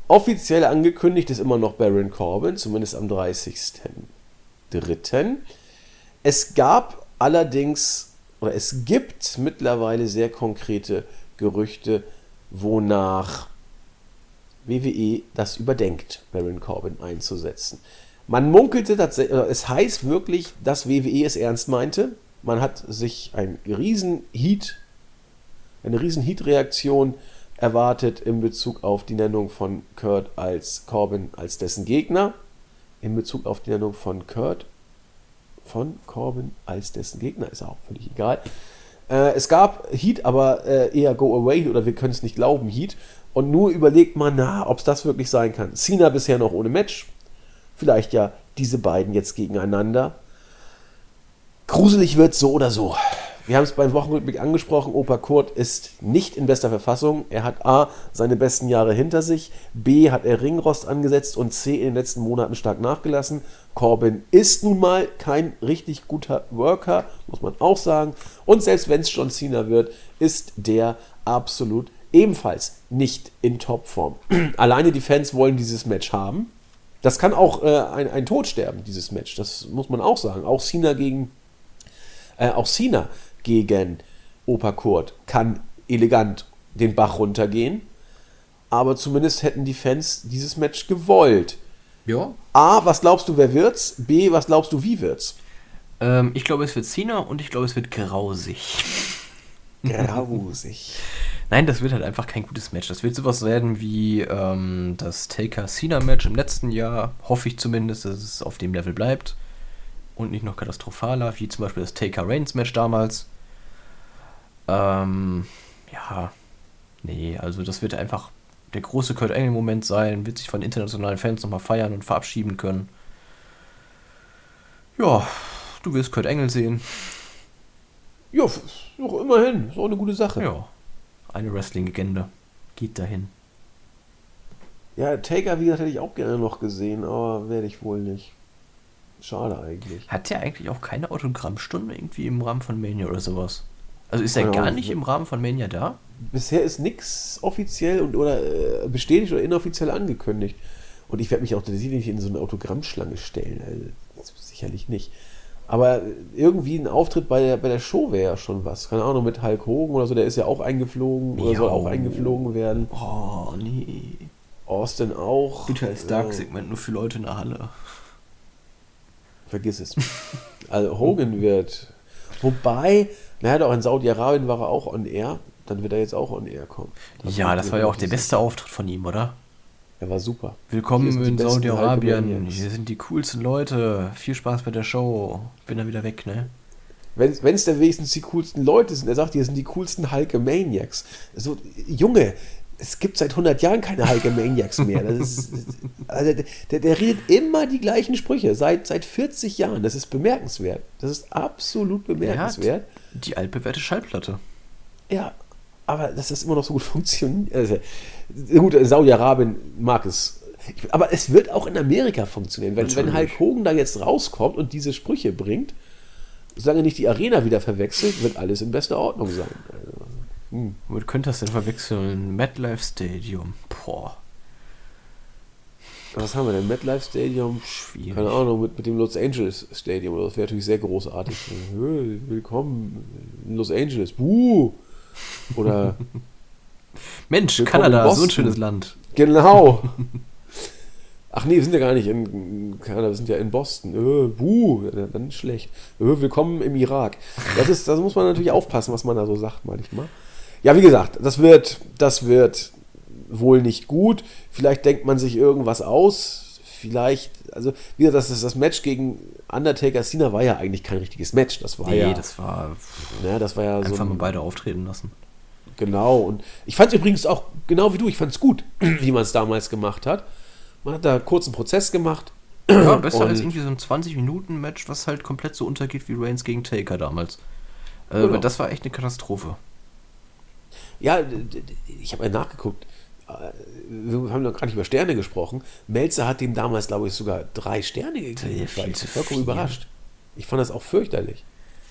Offiziell angekündigt ist immer noch Baron Corbin, zumindest am 30.03. Es gab allerdings oder es gibt mittlerweile sehr konkrete Gerüchte, wonach WWE das überdenkt, Baron Corbin einzusetzen. Man munkelte tatsächlich, es heißt wirklich, dass WWE es ernst meinte. Man hat sich ein riesen Heat, eine riesen Heat-Reaktion erwartet in Bezug auf die Nennung von Kurt als Corbin als dessen Gegner, in Bezug auf die Nennung von Kurt von Corbin als dessen Gegner, ist auch völlig egal. Äh, es gab Heat, aber äh, eher Go Away oder wir können es nicht glauben, Heat. Und nur überlegt man, na, ob es das wirklich sein kann. Cena bisher noch ohne Match. Vielleicht ja diese beiden jetzt gegeneinander. Gruselig wird so oder so. Wir haben es beim Wochenrückblick angesprochen, Opa Kurt ist nicht in bester Verfassung. Er hat A, seine besten Jahre hinter sich, B, hat er Ringrost angesetzt und C, in den letzten Monaten stark nachgelassen. Corbin ist nun mal kein richtig guter Worker, muss man auch sagen. Und selbst wenn es John Cena wird, ist der absolut ebenfalls nicht in Topform. *clears throat* Alleine die Fans wollen dieses Match haben. Das kann auch äh, ein, ein Tod sterben, dieses Match. Das muss man auch sagen. Auch Cena gegen. Äh, auch Cena gegen Opa Kurt kann elegant den Bach runtergehen. Aber zumindest hätten die Fans dieses Match gewollt. Ja. A, was glaubst du, wer wird's? B, was glaubst du, wie wird's? Ähm, ich glaube, es wird Cena und ich glaube, es wird grausig. *laughs* Grausig. Nein, das wird halt einfach kein gutes Match. Das wird sowas werden wie ähm, das Taker-Cena-Match im letzten Jahr. Hoffe ich zumindest, dass es auf dem Level bleibt. Und nicht noch katastrophaler, wie zum Beispiel das Taker-Reigns-Match damals. Ähm, ja. Nee, also das wird einfach der große Kurt Angle-Moment sein, wird sich von internationalen Fans nochmal feiern und verabschieden können. Ja, du wirst Kurt Angle sehen. Ja, noch immerhin. Ist auch eine gute Sache. Ja, eine Wrestling-Legende. Geht dahin. Ja, Taker, wie gesagt, hätte ich auch gerne noch gesehen, aber werde ich wohl nicht. Schade eigentlich. Hat der eigentlich auch keine Autogrammstunde irgendwie im Rahmen von Mania oder sowas? Also ist er Keine gar nicht im Rahmen von Mania da? Bisher ist nichts offiziell und oder äh, bestätigt oder inoffiziell angekündigt. Und ich werde mich auch tatsächlich nicht in so eine Autogrammschlange stellen. Also, sicherlich nicht. Aber irgendwie ein Auftritt bei der, bei der Show wäre ja schon was. Keine Ahnung, mit Hulk Hogan oder so, der ist ja auch eingeflogen oder soll auch eingeflogen werden. Oh, nee. Austin auch. Bitte als Äh, Dark-Segment nur für Leute in der Halle. Vergiss es. Also Hogan wird. Wobei, naja, doch in Saudi-Arabien war er auch on air. Dann wird er jetzt auch on air kommen. Ja, das war ja auch der beste Auftritt von ihm, oder? Er war super. Willkommen in Saudi-Arabien. Hier sind die coolsten Leute. Viel Spaß bei der Show. Bin dann wieder weg, ne? Wenn es denn wenigstens die coolsten Leute sind, er sagt, hier sind die coolsten Hulkamaniacs. So, Junge, es gibt seit 100 Jahren keine Hulkamaniacs mehr. Das ist, also der, der redet immer die gleichen Sprüche, seit, seit 40 Jahren. Das ist bemerkenswert. Das ist absolut Er bemerkenswert. Die altbewährte Schallplatte. Ja, aber dass das immer noch so gut *laughs* funktioniert. Also, gut, Saudi-Arabien mag es. Ich- Aber es wird auch in Amerika funktionieren. Wenn, wenn. Hulk Hogan da jetzt rauskommt und diese Sprüche bringt, solange nicht die Arena wieder verwechselt, wird alles in bester Ordnung sein. Also, hm. Womit könnte das denn verwechseln? MetLife Stadium. Boah, Was haben wir denn? MetLife Stadium? schwierig. Keine Ahnung, mit, mit dem Los Angeles Stadium. Das wäre natürlich sehr großartig. Hey, Willkommen in Los Angeles. Buh! Oder *laughs* Mensch, Kanada, so ein schönes Land. Genau. *laughs* Ach nee, wir sind ja gar nicht in Kanada, wir sind ja in Boston. Äh, buh, dann schlecht. Äh, willkommen im Irak. Das ist, das muss man natürlich aufpassen, was man da so sagt manchmal. Ja, wie gesagt, das wird, das wird wohl nicht gut. Vielleicht denkt man sich irgendwas aus. Vielleicht, also wie gesagt, das, ist das Match gegen Undertaker Cena war ja eigentlich kein richtiges Match. Das war Nee, ja, das war ne, das war ja so einfach ein, mal beide auftreten lassen. Genau, und ich fand es übrigens auch, genau wie du, ich fand es gut, *clears throat* wie man es damals gemacht hat. Man hat da kurz einen Prozess gemacht. Ja, besser als irgendwie so ein 20-Minuten-Match, was halt komplett so untergeht wie Reigns gegen Taker damals. Äh, Genau. Das war echt eine Katastrophe. Ja, ich habe ja nachgeguckt. Wir haben noch gar nicht über Sterne gesprochen. Melzer hat dem damals, glaube ich, sogar drei Sterne gegeben. Ich war vollkommen überrascht. Ich fand das auch fürchterlich.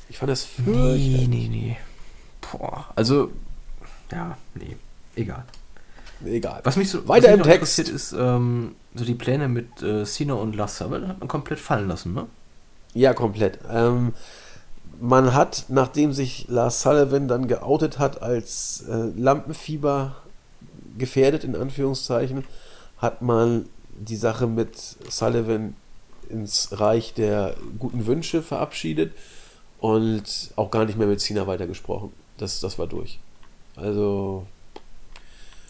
Ich fand das Nee, fürchterlich. nee, nee. Boah, also, ja, nee, egal. Egal. Was mich so Weiter was im mich noch Text. interessiert ist, ähm, so die Pläne mit äh, Cena und Lassa, aber hat man komplett fallen lassen, ne? Ja, komplett. Ähm, man hat, nachdem sich Lars Sullivan dann geoutet hat als äh, Lampenfieber gefährdet, in Anführungszeichen, hat man die Sache mit Sullivan ins Reich der guten Wünsche verabschiedet und auch gar nicht mehr mit Cena weitergesprochen. Das, das war durch. Also,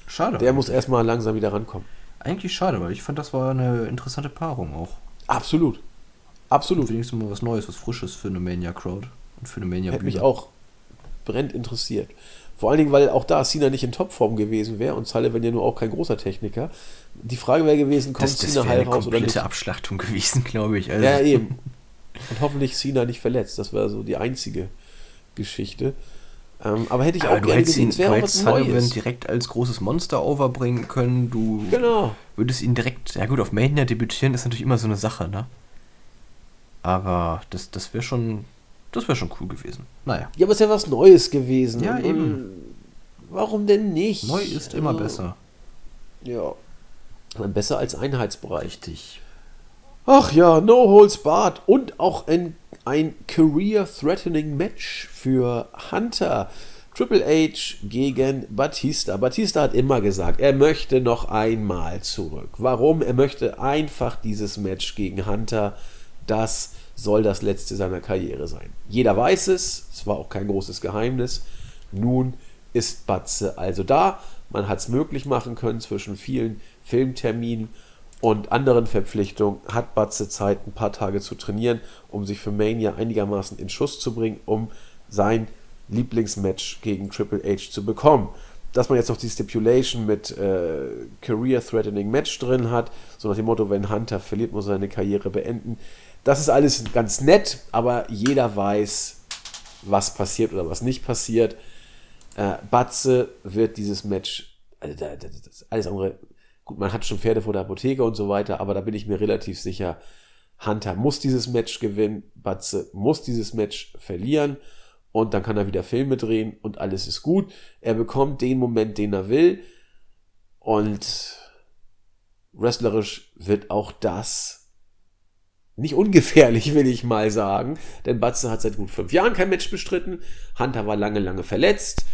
Schade. der muss erstmal langsam wieder rankommen. Eigentlich schade, weil ich fand, das war eine interessante Paarung auch. Absolut. Und Absolut. wenigstens mal was Neues, was Frisches für eine Mania-Crowd und für eine mania Hätte mich auch brennend interessiert. Vor allen Dingen, weil auch da Cena nicht in Topform gewesen wäre und Sullivan ja nur auch kein großer Techniker. Die Frage wäre gewesen, kommt Das, das Cena wäre heil eine raus oder komplette nicht? Abschlachtung gewesen, glaube ich. Also, Ja, eben. Und hoffentlich Cena nicht verletzt. Das wäre so die einzige Geschichte. Ähm, aber hätte ich Aber auch gerne gesehen. Es wäre was Sullivan Neues. direkt als großes Monster overbringen können. Du Genau. würdest ihn direkt, ja gut, auf Mania debütieren ist natürlich immer so eine Sache, ne? Aber das, das wäre schon, das wäre schon cool gewesen. Naja, Ja, aber es wäre was Neues gewesen. Ja, Und, eben. Warum denn nicht? neu ist immer Also, besser. Ja. Besser als Einheitsbrei. Richtig. Ach ja, No Holds Barred und auch ein, ein Career-Threatening Match für Hunter. Triple H gegen Batista. Batista hat immer gesagt, er möchte noch einmal zurück. Warum? Er möchte einfach dieses Match gegen Hunter. Das soll das letzte seiner Karriere sein. Jeder weiß es, es war auch kein großes Geheimnis. Nun ist Batze also da. Man hat es möglich machen können zwischen vielen Filmterminen und anderen Verpflichtungen. Hat Batze Zeit, ein paar Tage zu trainieren, um sich für Mania einigermaßen in Schuss zu bringen, um sein Lieblingsmatch gegen Triple H zu bekommen. dass man jetzt noch die Stipulation mit äh, Career-Threatening Match drin hat, so nach dem Motto, wenn Hunter verliert, muss er seine Karriere beenden. Das ist alles ganz nett, aber jeder weiß, was passiert oder was nicht passiert. Äh, Batze wird dieses Match, also da, da, alles andere, gut, man hat schon Pferde vor der Apotheke und so weiter, aber da bin ich mir relativ sicher, Hunter muss dieses Match gewinnen, Batze muss dieses Match verlieren und dann kann er wieder Filme drehen und alles ist gut. Er bekommt den Moment, den er will und wrestlerisch wird auch das nicht ungefährlich, will ich mal sagen, denn Batze hat seit gut fünf Jahren kein Match bestritten. Hunter war lange, lange verletzt.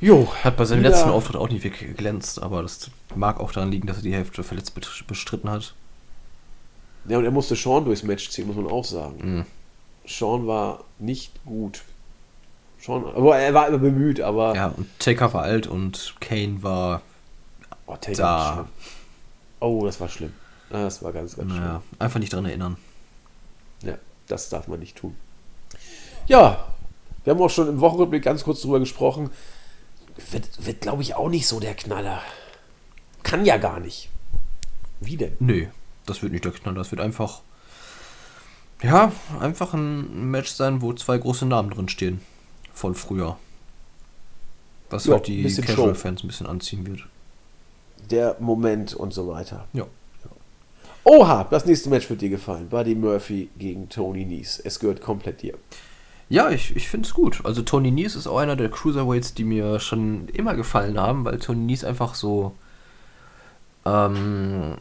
Jo. Hat bei seinem letzten Auftritt auch nicht wirklich geglänzt, aber das mag auch daran liegen, dass er die Hälfte verletzt bestritten hat. Ja, und er musste Sean durchs Match ziehen, muss man auch sagen. Mhm. Sean war nicht gut. Sean, aber er war immer bemüht, aber. Ja, und Taker war alt und Kane war. Oh, Taker da. War schlimm. Oh, das war schlimm. Das war ganz, ganz naja, schlimm. Einfach nicht dran erinnern. Ja, das darf man nicht tun. Ja, wir haben auch schon im Wochenrückblick ganz kurz drüber gesprochen. Wird, wird glaube ich, auch nicht so der Knaller. Kann ja gar nicht. Wie denn? Nö, das wird nicht der Knaller. Das wird einfach. Ja, einfach ein Match sein, wo zwei große Namen drin stehen. Von früher. Was ja, halt die Casual-Fans ein bisschen anziehen wird. Der Moment und so weiter. Ja. Oha, das nächste Match wird dir gefallen. Buddy Murphy gegen Tony Nies. Es gehört komplett dir. Ja, ich, ich finde es gut. Also Tony Nies ist auch einer der Cruiserweights, die mir schon immer gefallen haben, weil Tony Nies einfach so ähm,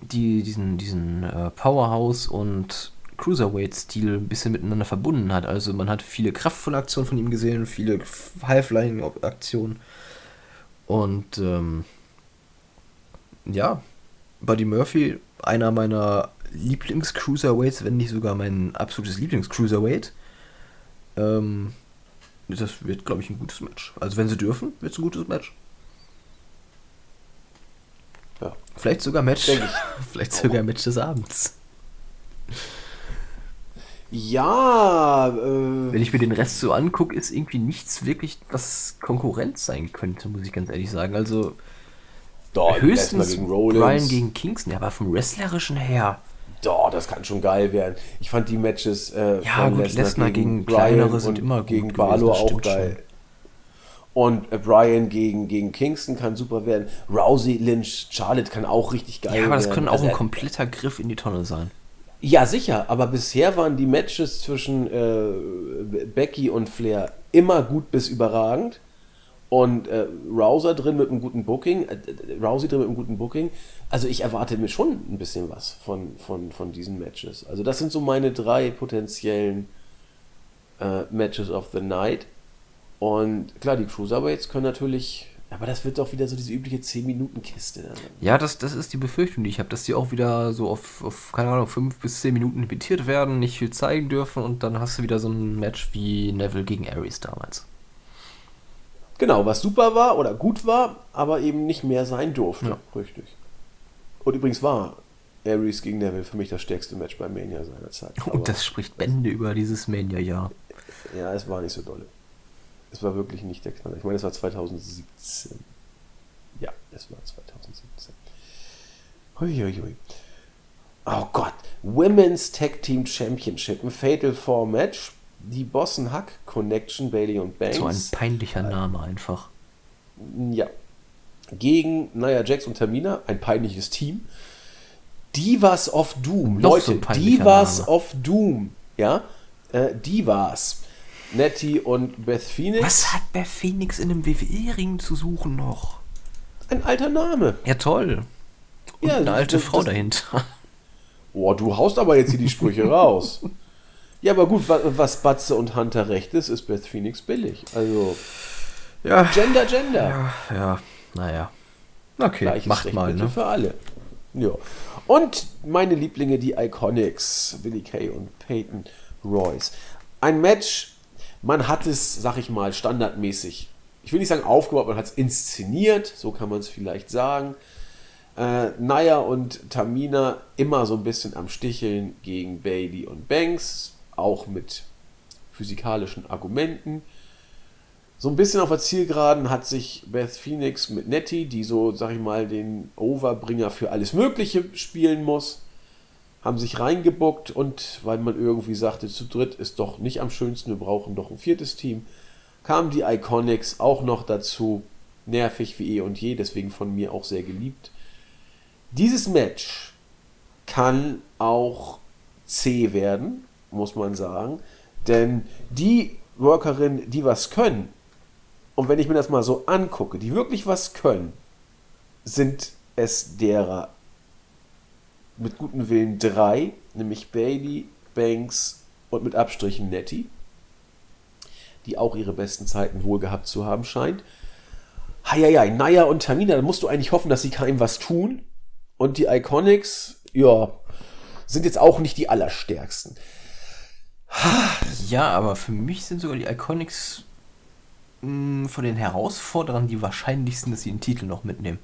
die, diesen, diesen äh, Powerhouse und Cruiserweight-Stil ein bisschen miteinander verbunden hat. Also man hat viele kraftvolle Aktionen von ihm gesehen, viele High-Flying-Aktionen. Und ähm, ja, Buddy Murphy einer meiner Lieblings-Cruiserweights, wenn nicht sogar mein absolutes Lieblings-Cruiserweight. Ähm, das wird, glaube ich, ein gutes Match. Also wenn sie dürfen, wird es ein gutes Match. Ja. Vielleicht sogar Match. *laughs* Vielleicht sogar Match des Abends. Ja. Äh, Wenn ich mir den Rest so angucke, ist irgendwie nichts wirklich, was Konkurrenz sein könnte, muss ich ganz ehrlich sagen. Also doch, höchstens gegen Brian gegen Kingston, aber vom Wrestlerischen her. Doch, das kann schon geil werden. Ich fand die Matches äh, ja, von gut, Lesnar gegen, gegen kleinere sind immer gut gegen Barlow auch geil. Schon. Und äh, Brian gegen, gegen Kingston kann super werden. Rousey, Lynch, Charlotte kann auch richtig geil werden. Ja, aber das kann auch also, ein kompletter Griff in die Tonne sein. Ja, sicher, aber bisher waren die Matches zwischen äh, Becky und Flair immer gut bis überragend und äh, Rouser drin mit einem guten Booking, äh, Rousey drin mit einem guten Booking. Also ich erwarte mir schon ein bisschen was von, von, von diesen Matches. Also das sind so meine drei potenziellen äh, Matches of the Night. Und klar, die Cruiserweights können natürlich, aber das wird doch wieder so diese übliche 10-Minuten-Kiste. Ja, das, das ist die Befürchtung, die ich habe, dass die auch wieder so auf, auf, keine Ahnung, 5 bis 10 Minuten limitiert werden, nicht viel zeigen dürfen und dann hast du wieder so ein Match wie Neville gegen Ares damals. Genau, was super war oder gut war, aber eben nicht mehr sein durfte. Ja. Richtig. Und übrigens war Aries gegen Neville für mich das stärkste Match bei Mania seiner Zeit. Und das spricht Bände über dieses Mania-Jahr. Ja, es war nicht so dolle. Es war wirklich nicht der Knaller. Ich meine, es war 2017. Ja, es war 2017. Huiuiui. Oh Gott. Women's Tag Team Championship. Ein Fatal Four Match die Bossen Hack Connection, Bailey und Banks. So ein peinlicher Name einfach. Ja. Gegen Nia Jax und Tamina, ein peinliches Team. Divas of Doom. Noch Leute, so Divas Name. of Doom. Ja. Äh, Divas. Nettie und Beth Phoenix. Was hat Beth Phoenix in einem WWE-Ring zu suchen noch? Ein alter Name. Ja, toll. Und ja, eine alte das, Frau dahinter. Boah, du haust aber jetzt hier die Sprüche *laughs* raus. Ja, aber gut, was Batze und Hunter recht ist, ist Beth Phoenix billig. Also. Ja. Gender, Gender. Ja, ja naja. Okay, Gleiches macht Recht mal, ne? Für alle. Ja. Und meine Lieblinge, die Iconics, Billy Kay und Peyton Royce. Ein Match, man hat es, sag ich mal, standardmäßig, ich will nicht sagen aufgebaut, man hat es inszeniert, so kann man es vielleicht sagen. Äh, Naya und Tamina immer so ein bisschen am Sticheln gegen Bailey und Banks auch mit physikalischen Argumenten. So ein bisschen auf der Zielgeraden hat sich Beth Phoenix mit Nettie, die so, sag ich mal, den Overbringer für alles Mögliche spielen muss, haben sich reingebuckt und weil man irgendwie sagte, zu dritt ist doch nicht am schönsten, wir brauchen doch ein viertes Team, kamen die Iconics auch noch dazu. Nervig wie eh und je, deswegen von mir auch sehr geliebt. Dieses Match kann auch zäh werden, muss man sagen. Denn die Workerinnen, die was können, und wenn ich mir das mal so angucke, die wirklich was können, sind es derer mit gutem Willen drei, nämlich Bailey, Banks und mit Abstrichen Nettie, die auch ihre besten Zeiten wohl gehabt zu haben scheint. Heieiei, Naya und Tamina, da musst du eigentlich hoffen, dass sie keinem was tun. Und die Iconics, ja, sind jetzt auch nicht die allerstärksten. Ja, aber für mich sind sogar die Iconics mh, von den Herausforderern die wahrscheinlichsten, dass sie den Titel noch mitnehmen.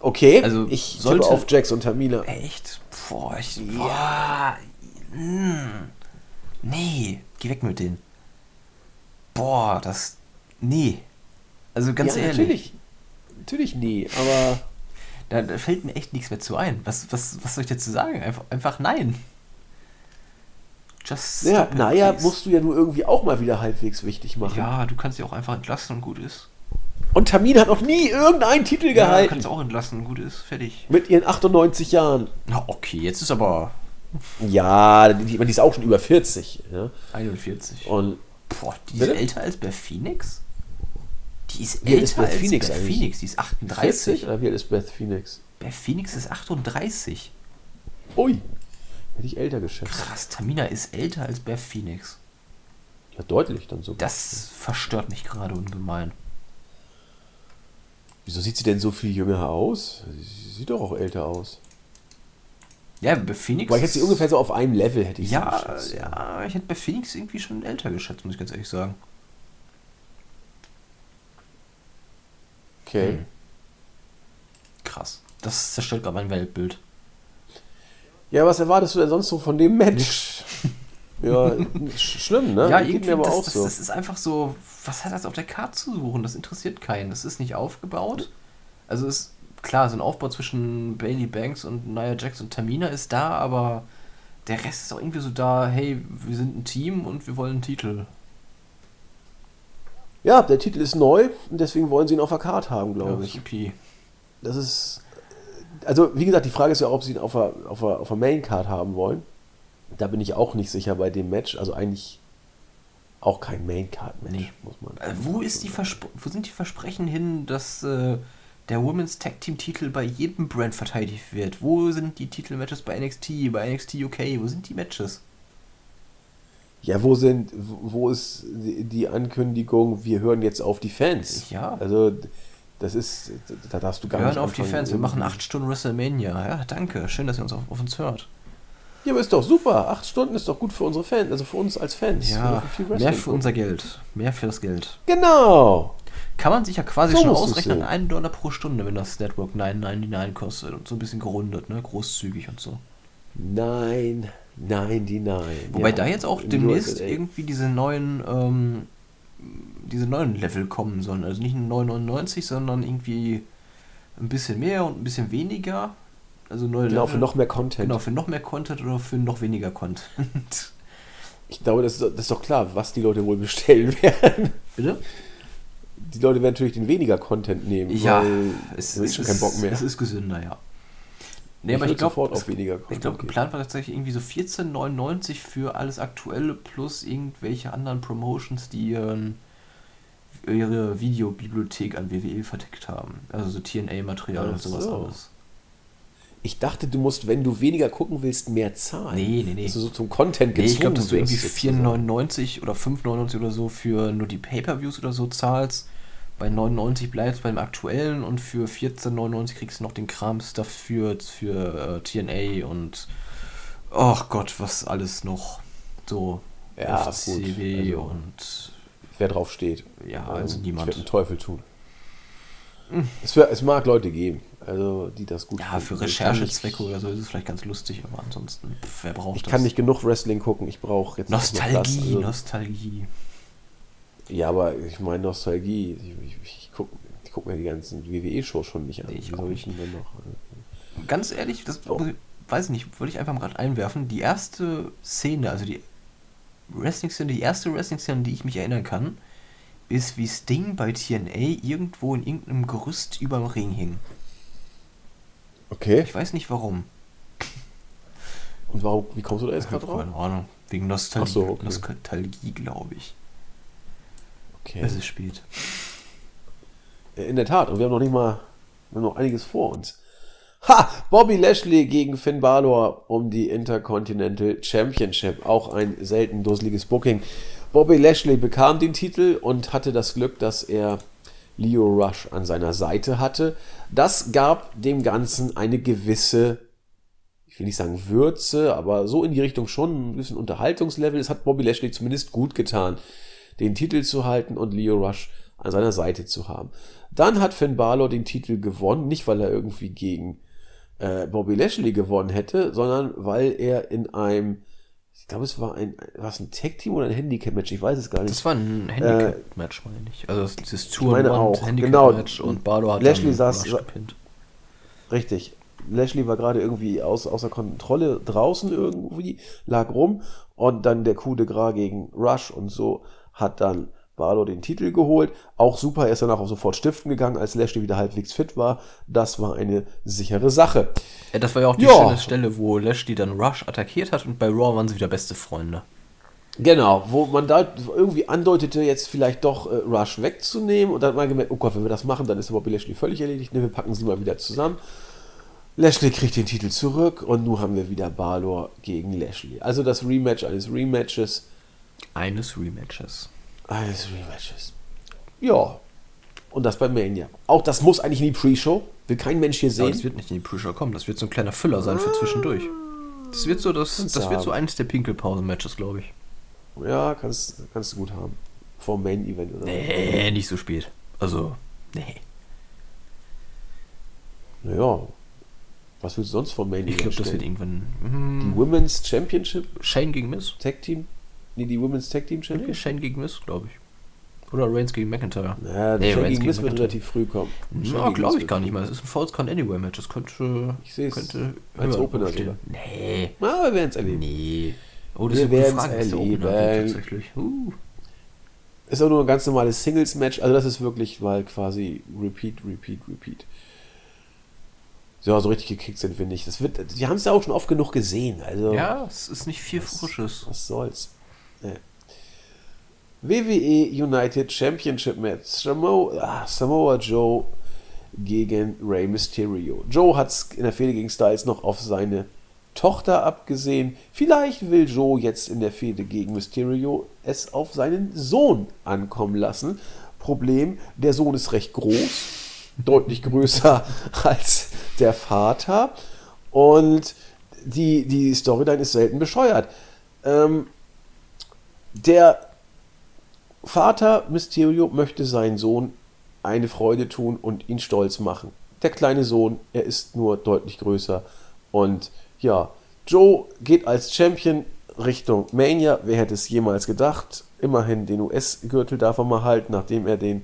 Okay, Also, ich sollte- tippe auf Jax und Tamina. Echt? Boah, ich. Ja. Boah, mm, nee, geh weg mit denen. Boah, das. Nee. Also ganz ja, ehrlich, natürlich. Natürlich nie, aber da, da fällt mir echt nichts mehr zu ein. Was, was, was soll ich dazu sagen? Einfach, einfach nein. Just naja, please. musst du ja nur irgendwie auch mal wieder halbwegs wichtig machen. Ja, du kannst sie auch einfach entlassen und gut ist. Und Tamina hat noch nie irgendeinen Titel Ja, gehalten. kannst du auch entlassen und gut ist. Fertig. mit ihren 98 Jahren. Na, okay, jetzt ist aber Ja, die, die ist auch schon über 40. Ja? 41. Und Boah, die Bitte? ist älter als Beth Phoenix? Die ist Wie älter ist Beth als Phoenix Beth eigentlich? Phoenix. Die ist 40? 38. Oder wie alt ist Beth Phoenix? Beth Phoenix ist 38. Ui, hätte ich älter geschätzt. Krass, Tamina ist älter als Beth Phoenix. Ja, deutlich dann so. Das verstört mich gerade ungemein. Wieso sieht sie denn so viel jünger aus? Sie sieht doch auch älter aus. Ja, Beth Phoenix. Weil ich hätte sie ungefähr so auf einem Level hätte ich sie Ja, geschätzt. ja, ich hätte Beth Phoenix irgendwie schon älter geschätzt, muss ich ganz ehrlich sagen. Okay. Hm. Krass. Das zerstört gerade mein Weltbild. Ja, was erwartest du denn sonst so von dem Match? *laughs* ja, sch schlimm, ne? Ja, irgendwie, aber das, auch das, so. das ist einfach so, was hat das auf der Karte zu suchen? Das interessiert keinen. Das ist nicht aufgebaut. Also ist klar, so ein Aufbau zwischen Bailey Banks und Nia Jax und Tamina ist da, aber der Rest ist auch irgendwie so da, hey, wir sind ein Team und wir wollen einen Titel. Ja, der Titel ist neu und deswegen wollen sie ihn auf der Card haben, glaube ich. supi. Das ist. Also, wie gesagt, die Frage ist ja, ob sie ihn auf der, auf der, auf der Main Card haben wollen. Da bin ich auch nicht sicher bei dem Match. Also eigentlich auch kein Main Card Match, Nee. muss man. Äh, wo, ist die wo sind die Versprechen hin, dass äh, der Women's Tag Team Titel bei jedem Brand verteidigt wird? Wo sind die Titelmatches bei NXT, bei NXT UK? Wo sind die Matches? Ja, wo sind, wo ist die die Ankündigung, wir hören jetzt auf die Fans? Ja. Also, das ist, da darfst du gar Wir nicht hören auf die Fans, wir machen 8 Stunden WrestleMania. Ja, danke. Schön, dass ihr uns auf, auf uns hört. Ja, aber ist doch super. Acht Stunden ist doch gut für unsere Fans, also für uns als Fans. Ja, viel mehr für unser Geld. Mehr für das Geld. Genau. Kann man sich ja quasi So schon ausrechnen. 1 Dollar pro Stunde, wenn das Network 9,99 kostet und so ein bisschen gerundet, ne? Großzügig und so. Nein, nein, die nein. Wobei Ja, da jetzt auch demnächst irgendwie diese neuen, ähm, diese neuen Level kommen sollen. Also nicht 9,99, sondern irgendwie ein bisschen mehr und ein bisschen weniger. Also neue Genau, Level. für noch mehr Content. Genau, für noch mehr Content oder für noch weniger Content. *laughs* Ich glaube, das ist, das ist doch klar, was die Leute wohl bestellen *laughs* werden. Bitte? Die Leute werden natürlich den weniger Content nehmen, Ja, weil es, es, schon keinen Bock mehr. es ist gesünder, ja. Nee, Ich aber ich glaube, sofort auf weniger ich glaube, geplant war tatsächlich irgendwie so 14,99 für alles Aktuelle plus irgendwelche anderen Promotions, die ihren, ihre Videobibliothek an WWE verdeckt haben. Also so TNA-Material und sowas so. alles. Ich dachte, du musst, wenn du weniger gucken willst, mehr zahlen. Nee, nee, nee. Du so zum Content Nee, gezwungen ich glaube, dass du irgendwie wirst, sozusagen. 4,99 oder 5,99 oder so für nur die Pay-Per-Views oder so zahlst. Bei 99 bleibst beim aktuellen und für 14,99 kriegst du noch den Kram-Stuff für, für äh, TNA und ach Gott, was alles noch so Ja, FCW also- und Wer drauf steht. ja, also Ich niemand. werde den Teufel tun. Es, wär, es mag Leute geben, also die das gut Ja, finden. für Ich Recherchezwecke oder so ist es vielleicht ganz lustig, aber ansonsten, pff, wer braucht Ich das? kann nicht genug Wrestling gucken, ich brauche jetzt Nostalgie, also- Nostalgie. Ja, aber ich meine Nostalgie. Ich, ich, ich gucke ich guck mir die ganzen WWE-Shows schon nicht an. Nee, ich Wie soll nicht. denn noch? Ganz ehrlich, das Oh. weiß ich nicht, würde ich einfach mal gerade einwerfen. Die erste Szene, also die Wrestling-Szene, die erste Wrestling-Szene, die ich mich erinnern kann, ist wie Sting bei TNA irgendwo in irgendeinem Gerüst überm Ring hing. Okay. Ich weiß nicht warum. Und warum, wie kommst du da jetzt gerade drauf? Keine Ahnung. Wegen Nostalgie, so, okay. Nostalgie glaube ich. Okay. Es ist spät. In der Tat, und wir haben noch nicht mal, wir haben noch einiges vor uns. Ha! Bobby Lashley gegen Finn Balor um die Intercontinental Championship. Auch ein selten dusseliges Booking. Bobby Lashley bekam den Titel und hatte das Glück, dass er Leo Rush an seiner Seite hatte. Das gab dem Ganzen eine gewisse, ich will nicht sagen Würze, aber so in die Richtung schon ein bisschen Unterhaltungslevel. Es hat Bobby Lashley zumindest gut getan, den Titel zu halten und Leo Rush an seiner Seite zu haben. Dann hat Finn Balor den Titel gewonnen, nicht weil er irgendwie gegen äh, Bobby Lashley gewonnen hätte, sondern weil er in einem, ich glaube es war ein, war es ein Tag-Team oder ein Handicap-Match, ich weiß es gar nicht. Das war ein Handicap-Match, meine ich. Also das- dieses Tour meine One auch, Handicap-Match und Bardo hat Lashley saß- gepinnt. Richtig. Lashley war gerade irgendwie aus, außer Kontrolle draußen irgendwie, lag rum und dann der Coup de Gras gegen Rush und so hat dann Balor den Titel geholt. Auch super, er ist danach auch sofort stiften gegangen, als Lashley wieder halbwegs fit war. Das war eine sichere Sache. Ja, das war ja auch die Ja. schöne Stelle, wo Lashley dann Rush attackiert hat und bei Raw waren sie wieder beste Freunde. Genau, wo man da irgendwie andeutete, jetzt vielleicht doch äh, Rush wegzunehmen und dann hat man gemerkt, oh Gott, wenn wir das machen, dann ist Bobby Lashley völlig erledigt. Ne, wir packen sie mal wieder zusammen. Lashley kriegt den Titel zurück und nun haben wir wieder Balor gegen Lashley. Also das Rematch eines Rematches. Eines Rematches. Eines Rematches. Ja. Und das bei Mania. Auch das muss eigentlich in die Pre-Show. Will kein Mensch hier sehen. das wird nicht in die Pre-Show kommen, das wird so ein kleiner Füller sein für zwischendurch. Das wird so, das, Kannst das wird so eines der Pinkelpausen-Matches, glaube ich. Ja, kannst, kannst du gut haben. Vor Main Event oder. Nee, nicht so spät. Also, nee. Naja. Was willst du sonst vom Main Ich glaube, Event das wird irgendwann. Die Hm, Women's Championship Shane gegen Miss? Tag Team? Nee, die Women's Tag Team Nee, Championship? Shane gegen Miss, glaube ich. Oder Reigns gegen McIntyre. Ja, Nee, nee, Reigns gegen Miss wird relativ früh kommen. Shane Ja, glaube ich gar nicht mal. Es ist ein Falls Count Anywhere Match. Das könnte. Ich seh's könnte als Opener sogar. Nee. Ah, wir werden es erleben. Nee. Oh, Wir Frage, was der Opener erleben. Tatsächlich. Uh. Ist auch nur ein ganz normales Singles-Match. Also das ist wirklich mal quasi Repeat, Repeat, Repeat. Ja, so richtig gekickt sind wir nicht. Das wird, die haben es ja auch schon oft genug gesehen. Also Ja, es ist nicht viel Frisches. Was soll's. WWE United Championship Match. Samoa, ah, Samoa Joe gegen Rey Mysterio. Joe hat es in der Fehde gegen Styles noch auf seine Tochter abgesehen. Vielleicht will Joe jetzt in der Fehde gegen Mysterio es auf seinen Sohn ankommen lassen. Problem, der Sohn ist recht groß, deutlich größer *laughs* als der Vater. Und die, die Storyline ist selten bescheuert. Ähm, der Vater Mysterio möchte seinen Sohn eine Freude tun und ihn stolz machen. Der kleine Sohn, er ist nur deutlich größer. Und ja, Joe geht als Champion Richtung Mania. Wer hätte es jemals gedacht? Immerhin den US-Gürtel darf er mal halten, nachdem er den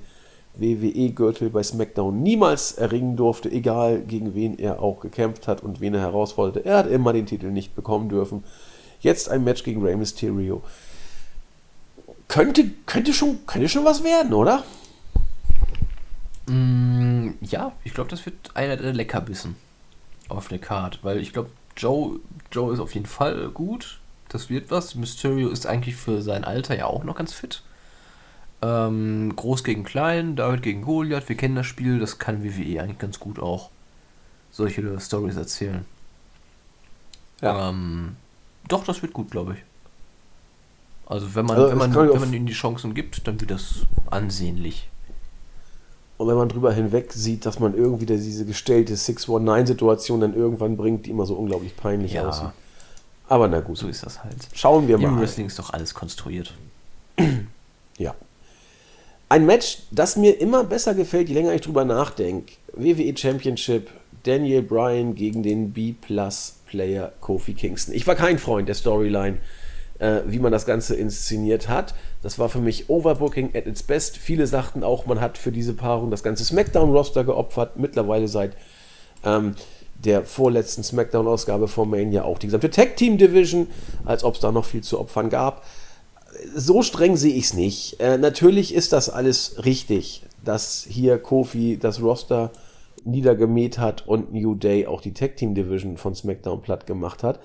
WWE-Gürtel bei SmackDown niemals erringen durfte, egal gegen wen er auch gekämpft hat und wen er herausforderte. Er hat immer den Titel nicht bekommen dürfen. Jetzt ein Match gegen Rey Mysterio. Könnte, könnte, schon, könnte schon was werden, oder? Mm, ja, ich glaube, das wird einer der Leckerbissen auf der Card, weil ich glaube, Joe, Joe ist auf jeden Fall gut. Das wird was. Mysterio ist eigentlich für sein Alter ja auch noch ganz fit. Ähm, groß gegen klein, David gegen Goliath, wir kennen das Spiel, das kann WWE eigentlich ganz gut auch solche Stories erzählen. Ja. Ähm, doch, das wird gut, glaube ich. Also wenn man, Also, wenn man, wenn man ihnen die Chancen gibt, dann wird das ansehnlich. Und wenn man drüber hinweg sieht, dass man irgendwie diese gestellte 619-Situation dann irgendwann bringt, die immer so unglaublich peinlich Ja. aussieht. Aber na gut, So ist das halt. schauen wir Im mal. Wrestling ist doch alles konstruiert. *clears throat* Ja. Ein Match, das mir immer besser gefällt, je länger ich drüber nachdenke. WWE Championship, Daniel Bryan gegen den B-Plus-Player Kofi Kingston. Ich war kein Freund der Storyline äh, wie man das Ganze inszeniert hat. Das war für mich Overbooking at its best. Viele sagten auch, man hat für diese Paarung das ganze SmackDown-Roster geopfert. Mittlerweile seit ähm, der vorletzten SmackDown-Ausgabe von Mania auch die gesamte Tag-Team-Division, als ob es da noch viel zu opfern gab. So streng sehe ich es nicht. Äh, natürlich ist das alles richtig, dass hier Kofi das Roster niedergemäht hat und New Day auch die Tag Team Division von SmackDown platt gemacht hat.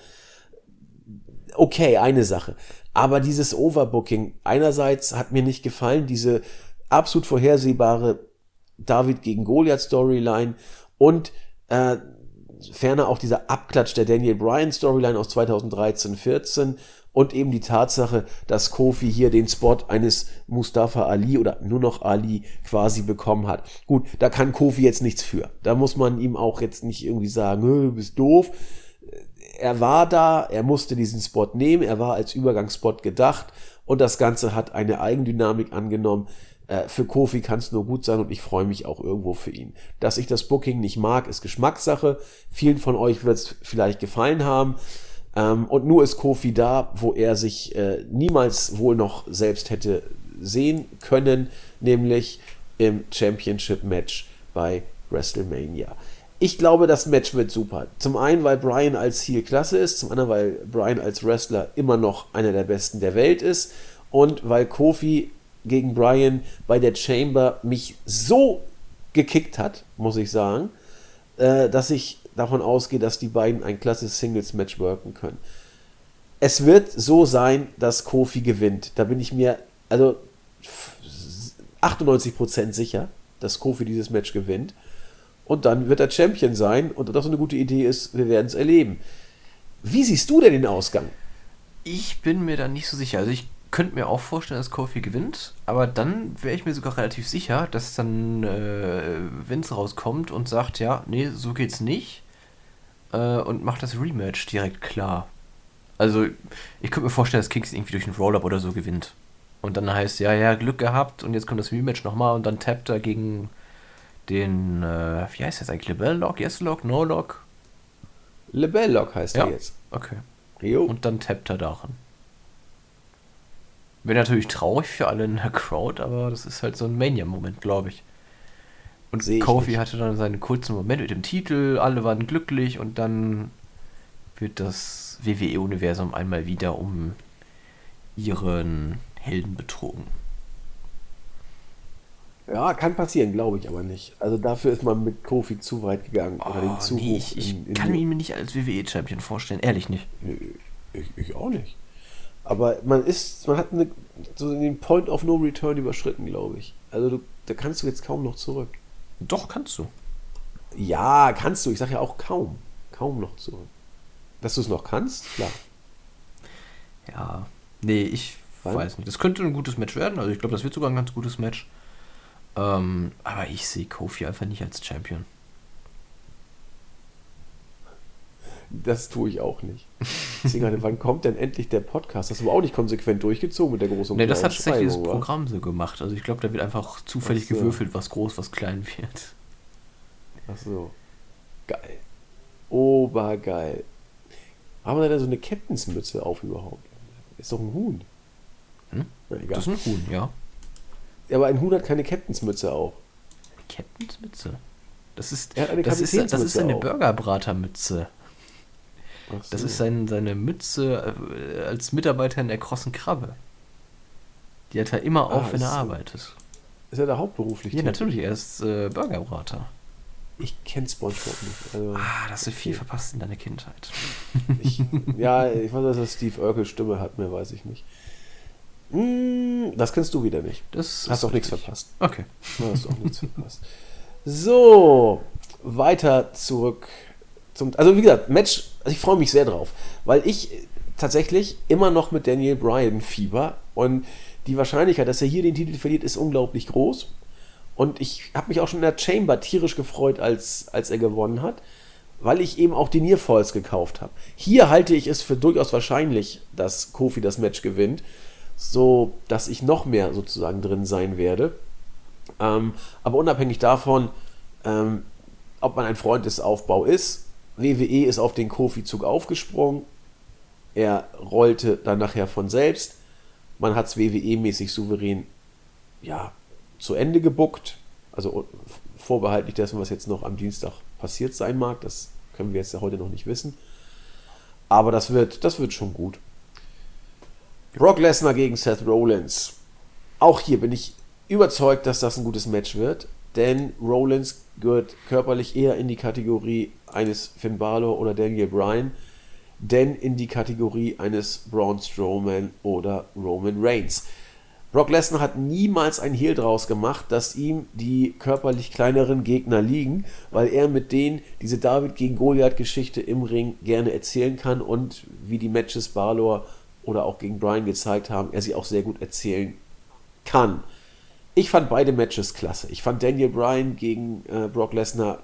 Okay, eine Sache. Aber dieses Overbooking, einerseits hat mir nicht gefallen, diese absolut vorhersehbare David gegen Goliath Storyline und äh, ferner auch dieser Abklatsch der Daniel Bryan Storyline aus 2013-14 und eben die Tatsache, dass Kofi hier den Spot eines Mustafa Ali oder nur noch Ali quasi bekommen hat. Gut, da kann Kofi jetzt nichts für. Da muss man ihm auch jetzt nicht irgendwie sagen, du bist doof. Er war da, er musste diesen Spot nehmen, er war als Übergangsspot gedacht und das Ganze hat eine Eigendynamik angenommen. Äh, für Kofi kann es nur gut sein und ich freue mich auch irgendwo für ihn. Dass ich das Booking nicht mag, ist Geschmackssache. Vielen von euch wird es vielleicht gefallen haben. Ähm, und nur ist Kofi da, wo er sich äh, niemals wohl noch selbst hätte sehen können, nämlich im Championship-Match bei WrestleMania. Ich glaube, das Match wird super. Zum einen, weil Brian als Heel klasse ist, zum anderen, weil Brian als Wrestler immer noch einer der besten der Welt ist und weil Kofi gegen Brian bei der Chamber mich so gekickt hat, muss ich sagen, äh, dass ich davon ausgehe, dass die beiden ein klasse Singles-Match worken können. Es wird so sein, dass Kofi gewinnt. Da bin ich mir also 98% sicher, dass Kofi dieses Match gewinnt. Und dann wird er Champion sein. Und das eine gute Idee ist, wir werden es erleben. Wie siehst du denn den Ausgang? Ich bin mir da nicht so sicher. Also ich könnte mir auch vorstellen, dass Kofi gewinnt, aber dann wäre ich mir sogar relativ sicher, dass dann äh, Vince rauskommt und sagt, ja, nee, so geht's nicht äh, und macht das Rematch direkt klar. Also, ich könnte mir vorstellen, dass Kings irgendwie durch einen Roll-Up oder so gewinnt. Und dann heißt, ja, ja, Glück gehabt und jetzt kommt das Rematch nochmal und dann tappt er gegen den, äh, wie heißt das eigentlich? Lebel Lock, Yes Lock, No Lock? Lebel Lock heißt ja? er jetzt. Okay. Jo. Und dann tappt er daran. Wäre natürlich traurig für alle in der Crowd, aber das ist halt so ein Mania-Moment, glaube ich. Und Seh Kofi hatte dann seinen kurzen Moment mit dem Titel, alle waren glücklich und dann wird das WWE-Universum einmal wieder um ihren Helden betrogen. Ja, kann passieren, glaube ich aber nicht. Also dafür ist man mit Kofi zu weit gegangen. Oh, oder den zu nee, ich, ich in, in kann ihn mir nicht als WWE-Champion vorstellen, ehrlich nicht. Ich, ich auch nicht. Aber man ist, man hat eine, so den Point of No Return überschritten, glaube ich. Also du, da kannst du jetzt kaum noch zurück. Doch, kannst du. Ja, kannst du. Ich sage ja auch kaum. Kaum noch zurück. Dass du es noch kannst, klar. Ja, nee, ich Wann? weiß nicht. Das könnte ein gutes Match werden. Also ich glaube, das wird sogar ein ganz gutes Match. Ähm, aber ich sehe Kofi einfach nicht als Champion. Das tue ich auch nicht. Deswegen wann kommt denn endlich der Podcast? Das haben wir auch nicht konsequent durchgezogen mit der großen Nee, das hat tatsächlich das Programm so gemacht. Also ich glaube, da wird einfach zufällig so. gewürfelt, was groß, was klein wird. Ach so. Geil. Obergeil. Haben wir da so eine Captainsmütze auf überhaupt? Ist doch ein Huhn. Hm? Na, das ist ein Huhn, ja. Aber ein Huhn hat keine Captainsmütze auf. Captainsmütze? Das ist, das ist, das ist eine Burgerbratermütze. So. Das ist sein, seine Mütze äh, als Mitarbeiter in der Krossen Krabbe. Die hat er immer auf, ah, wenn er arbeitet. Ist er da hauptberuflich? Ja, natürlich, er ist äh, Burgerbrater. Ich kenne Spongebob nicht. Also, ah, da hast du viel okay. verpasst in deiner Kindheit. Ich, *laughs* ja, ich weiß, dass er Steve Urkel Stimme hat, mehr weiß ich nicht. Hm, das kennst du wieder nicht. Das hast auch nichts verpasst. Okay. *laughs* Hast auch nichts verpasst. So, weiter zurück zum, also wie gesagt, Match, also ich freue mich sehr drauf, weil ich tatsächlich immer noch mit Daniel Bryan Fieber und die Wahrscheinlichkeit, dass er hier den Titel verliert, ist unglaublich groß. Und ich habe mich auch schon in der Chamber tierisch gefreut, als, als er gewonnen hat, weil ich eben auch die Nearfalls gekauft habe. Hier halte ich es für durchaus wahrscheinlich, dass Kofi das Match gewinnt, so dass ich noch mehr sozusagen drin sein werde. Ähm, aber unabhängig davon, ähm, ob man ein Freund des Aufbaus ist, WWE ist auf den Kofi-Zug aufgesprungen. Er rollte dann nachher von selbst. Man hat es WWE-mäßig souverän ja, zu Ende gebuckt. Also vorbehaltlich dessen, was jetzt noch am Dienstag passiert sein mag. Das können wir jetzt ja heute noch nicht wissen. Aber das wird, das wird schon gut. Brock Lesnar gegen Seth Rollins. Auch hier bin ich überzeugt, dass das ein gutes Match wird, denn Rollins gehört körperlich eher in die Kategorie eines Finn Balor oder Daniel Bryan, denn in die Kategorie eines Braun Strowman oder Roman Reigns. Brock Lesnar hat niemals ein Hehl draus gemacht, dass ihm die körperlich kleineren Gegner liegen, weil er mit denen diese David gegen Goliath Geschichte im Ring gerne erzählen kann und wie die Matches Balor oder auch gegen Bryan gezeigt haben, er sie auch sehr gut erzählen kann. Ich fand beide Matches klasse. Ich fand Daniel Bryan gegen äh, Brock Lesnar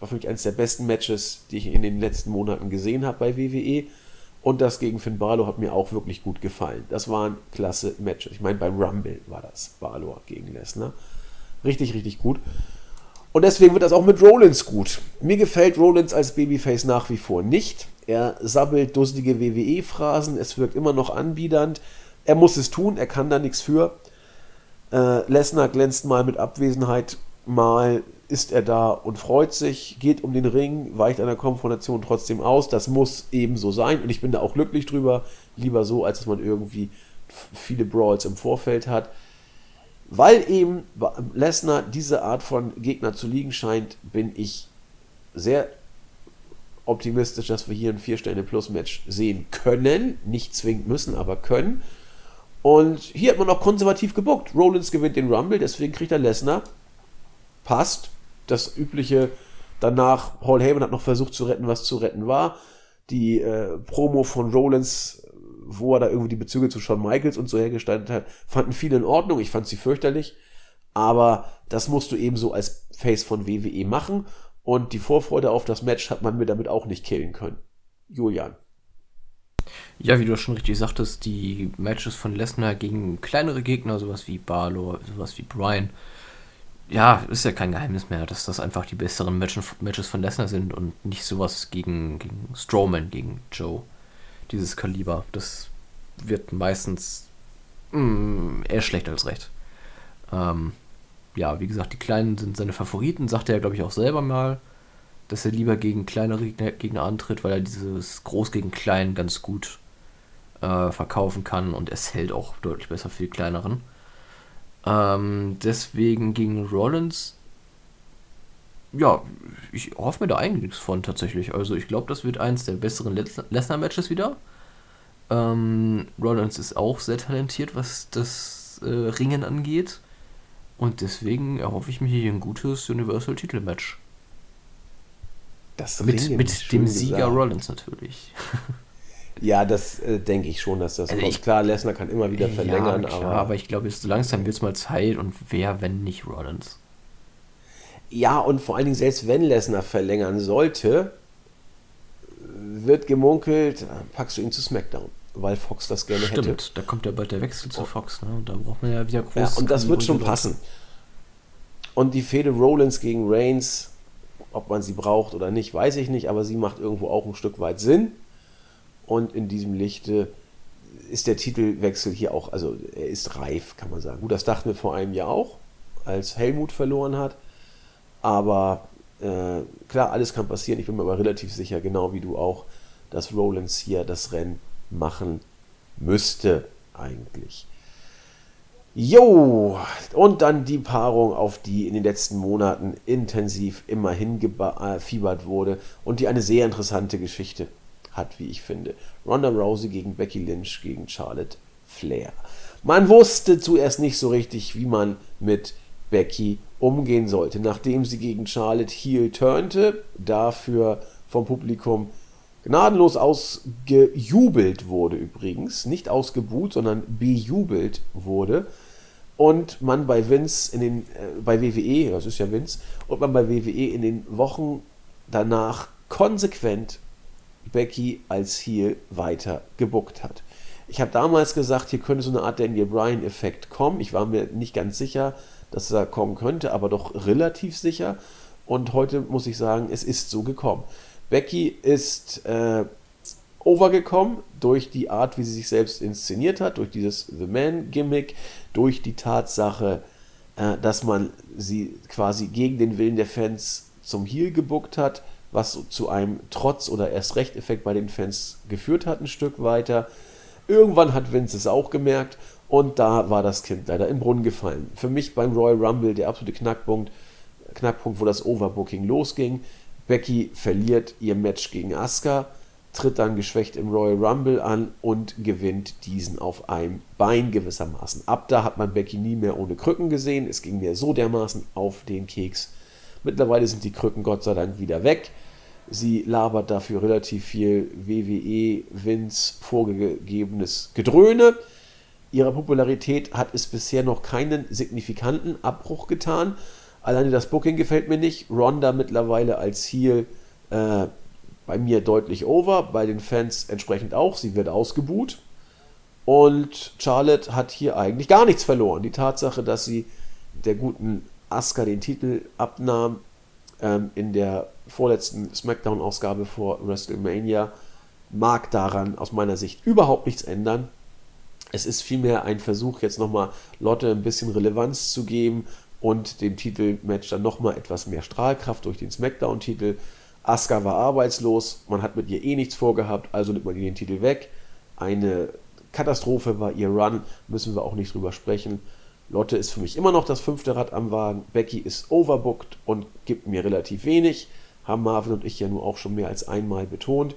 war für mich eines der besten Matches, die ich in den letzten Monaten gesehen habe bei WWE. Und das gegen Finn Balor hat mir auch wirklich gut gefallen. Das waren klasse Matches. Ich meine, beim Rumble war das Balor gegen Lesnar. Richtig, richtig gut. Und deswegen wird das auch mit Rollins gut. Mir gefällt Rollins als Babyface nach wie vor nicht. Er sabbelt dusselige WWE-Phrasen, es wirkt immer noch anbiedernd. Er muss es tun, er kann da nichts für. Äh, Lesnar glänzt mal mit Abwesenheit, mal ist er da und freut sich, geht um den Ring, weicht einer Konfrontation trotzdem aus. Das muss eben so sein und ich bin da auch glücklich drüber. Lieber so, als dass man irgendwie viele Brawls im Vorfeld hat. Weil eben Lesnar diese Art von Gegner zu liegen scheint, bin ich sehr optimistisch, dass wir hier ein 4-Sterne-Plus-Match sehen können. Nicht zwingend müssen, aber können. Und hier hat man auch konservativ gebuckt. Rollins gewinnt den Rumble, deswegen kriegt er Lesnar. Passt. Das übliche danach, Paul Heyman hat noch versucht zu retten, was zu retten war. Die äh, Promo von Rollins, wo er da irgendwie die Bezüge zu Shawn Michaels und so hergestaltet hat, fanden viele in Ordnung. Ich fand sie fürchterlich. Aber das musst du eben so als Face von WWE machen. Und die Vorfreude auf das Match hat man mir damit auch nicht killen können. Julian. Ja, wie du schon richtig sagtest, die Matches von Lesnar gegen kleinere Gegner, sowas wie Balor, sowas wie Bryan, ja, ist ja kein Geheimnis mehr, dass das einfach die besseren Matches von Lesnar sind und nicht sowas gegen, gegen Strowman, gegen Joe. Dieses Kaliber. Das wird meistens mm, eher schlecht als recht. Ähm, ja, wie gesagt, die Kleinen sind seine Favoriten, sagt er, glaube ich, auch selber mal dass er lieber gegen kleinere Gegner antritt, weil er dieses Groß gegen Klein ganz gut äh, verkaufen kann und es hält auch deutlich besser für die kleineren. Ähm, deswegen gegen Rollins, ja, ich hoffe mir da eigentlich nichts von tatsächlich. Also ich glaube, das wird eins der besseren Lesnar-Matches wieder. Ähm, Rollins ist auch sehr talentiert, was das äh, Ringen angeht. Und deswegen erhoffe ich mir hier ein gutes Universal-Titel-Match. Das mit, mit dem Sieger gesagt. Rollins natürlich. *laughs* Ja, das äh, denke ich schon, dass das also kommt. Ich, Klar, Lesnar kann immer wieder verlängern, ja, klar, aber. aber ich glaube, so langsam wird es mal Zeit und wer, wenn nicht Rollins? Ja, und vor allen Dingen, selbst wenn Lesnar verlängern sollte, wird gemunkelt, packst du ihn zu SmackDown, weil Fox das gerne Stimmt, hätte. da kommt ja bald der Wechsel zu Fox, ne? Und da braucht man ja wieder groß. Ja, und das wird schon passen. Und die Fehde Rollins gegen Reigns ob man sie braucht oder nicht, weiß ich nicht, aber sie macht irgendwo auch ein Stück weit Sinn. Und in diesem Lichte ist der Titelwechsel hier auch, also er ist reif, kann man sagen. Gut, das dachten wir vor einem Jahr auch, als Helmut verloren hat. Aber äh, klar, alles kann passieren. Ich bin mir aber relativ sicher, genau wie du auch, dass Rollins hier das Rennen machen müsste eigentlich. Jo, und dann die Paarung, auf die in den letzten Monaten intensiv immer hingefiebert wurde und die eine sehr interessante Geschichte hat, wie ich finde. Ronda Rousey gegen Becky Lynch gegen Charlotte Flair. Man wusste zuerst nicht so richtig, wie man mit Becky umgehen sollte. Nachdem sie gegen Charlotte heel turnte, dafür vom Publikum gnadenlos ausgejubelt wurde übrigens, nicht ausgebuht, sondern bejubelt wurde, und man bei Vince in den, äh, bei WWE, das ist ja Vince, und man bei WWE in den Wochen danach konsequent Becky als Heel weiter gebuckt hat. Ich habe damals gesagt, hier könnte so eine Art Daniel Bryan-Effekt kommen. Ich war mir nicht ganz sicher, dass er kommen könnte, aber doch relativ sicher. Und heute muss ich sagen, es ist so gekommen. Becky ist äh, overgekommen durch die Art, wie sie sich selbst inszeniert hat, durch dieses The Man-Gimmick, durch die Tatsache, äh, dass man sie quasi gegen den Willen der Fans zum Heel gebuckt hat, was zu einem Trotz- oder erst Recht-Effekt bei den Fans geführt hat, ein Stück weiter. Irgendwann hat Vince es auch gemerkt und da war das Kind leider im Brunnen gefallen. Für mich beim Royal Rumble der absolute Knackpunkt, Knackpunkt, wo das Overbooking losging. Becky verliert ihr Match gegen Asuka, tritt dann geschwächt im Royal Rumble an und gewinnt diesen auf einem Bein gewissermaßen. Ab da hat man Becky nie mehr ohne Krücken gesehen. Es ging mir so dermaßen auf den Keks. Mittlerweile sind die Krücken Gott sei Dank wieder weg. Sie labert dafür relativ viel WWE, Vince vorgegebenes Gedröhne. Ihrer Popularität hat es bisher noch keinen signifikanten Abbruch getan. Alleine das Booking gefällt mir nicht. Ronda mittlerweile als Heel äh, bei mir deutlich over, bei den Fans entsprechend auch. Sie wird ausgebuht. Und Charlotte hat hier eigentlich gar nichts verloren. Die Tatsache, dass sie der guten Asuka den Titel abnahm ähm, in der vorletzten SmackDown-Ausgabe vor WrestleMania, mag daran aus meiner Sicht überhaupt nichts ändern. Es ist vielmehr ein Versuch, jetzt nochmal Lotte ein bisschen Relevanz zu geben und dem Titelmatch dann nochmal etwas mehr Strahlkraft durch den SmackDown-Titel. Asuka war arbeitslos, man hat mit ihr eh nichts vorgehabt, also nimmt man ihr den Titel weg. Eine Katastrophe war ihr Run, müssen wir auch nicht drüber sprechen. Lotte ist für mich immer noch das fünfte Rad am Wagen. Becky ist overbooked und gibt mir relativ wenig. Haben Marvin und ich ja nur auch schon mehr als einmal betont.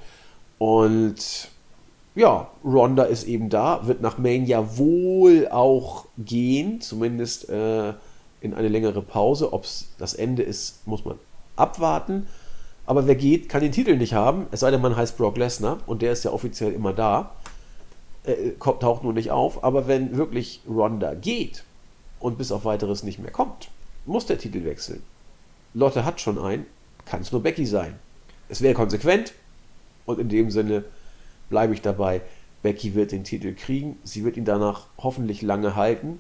Und ja, Ronda ist eben da, wird nach Mania wohl auch gehen, zumindest äh, in eine längere Pause. Ob es das Ende ist, muss man abwarten. Aber wer geht, kann den Titel nicht haben, es sei denn, man heißt Brock Lesnar und der ist ja offiziell immer da. Äh, taucht nur nicht auf. Aber wenn wirklich Ronda geht und bis auf weiteres nicht mehr kommt, muss der Titel wechseln. Lotte hat schon einen, kann es nur Becky sein. Es wäre konsequent und in dem Sinne bleibe ich dabei. Becky wird den Titel kriegen, sie wird ihn danach hoffentlich lange halten.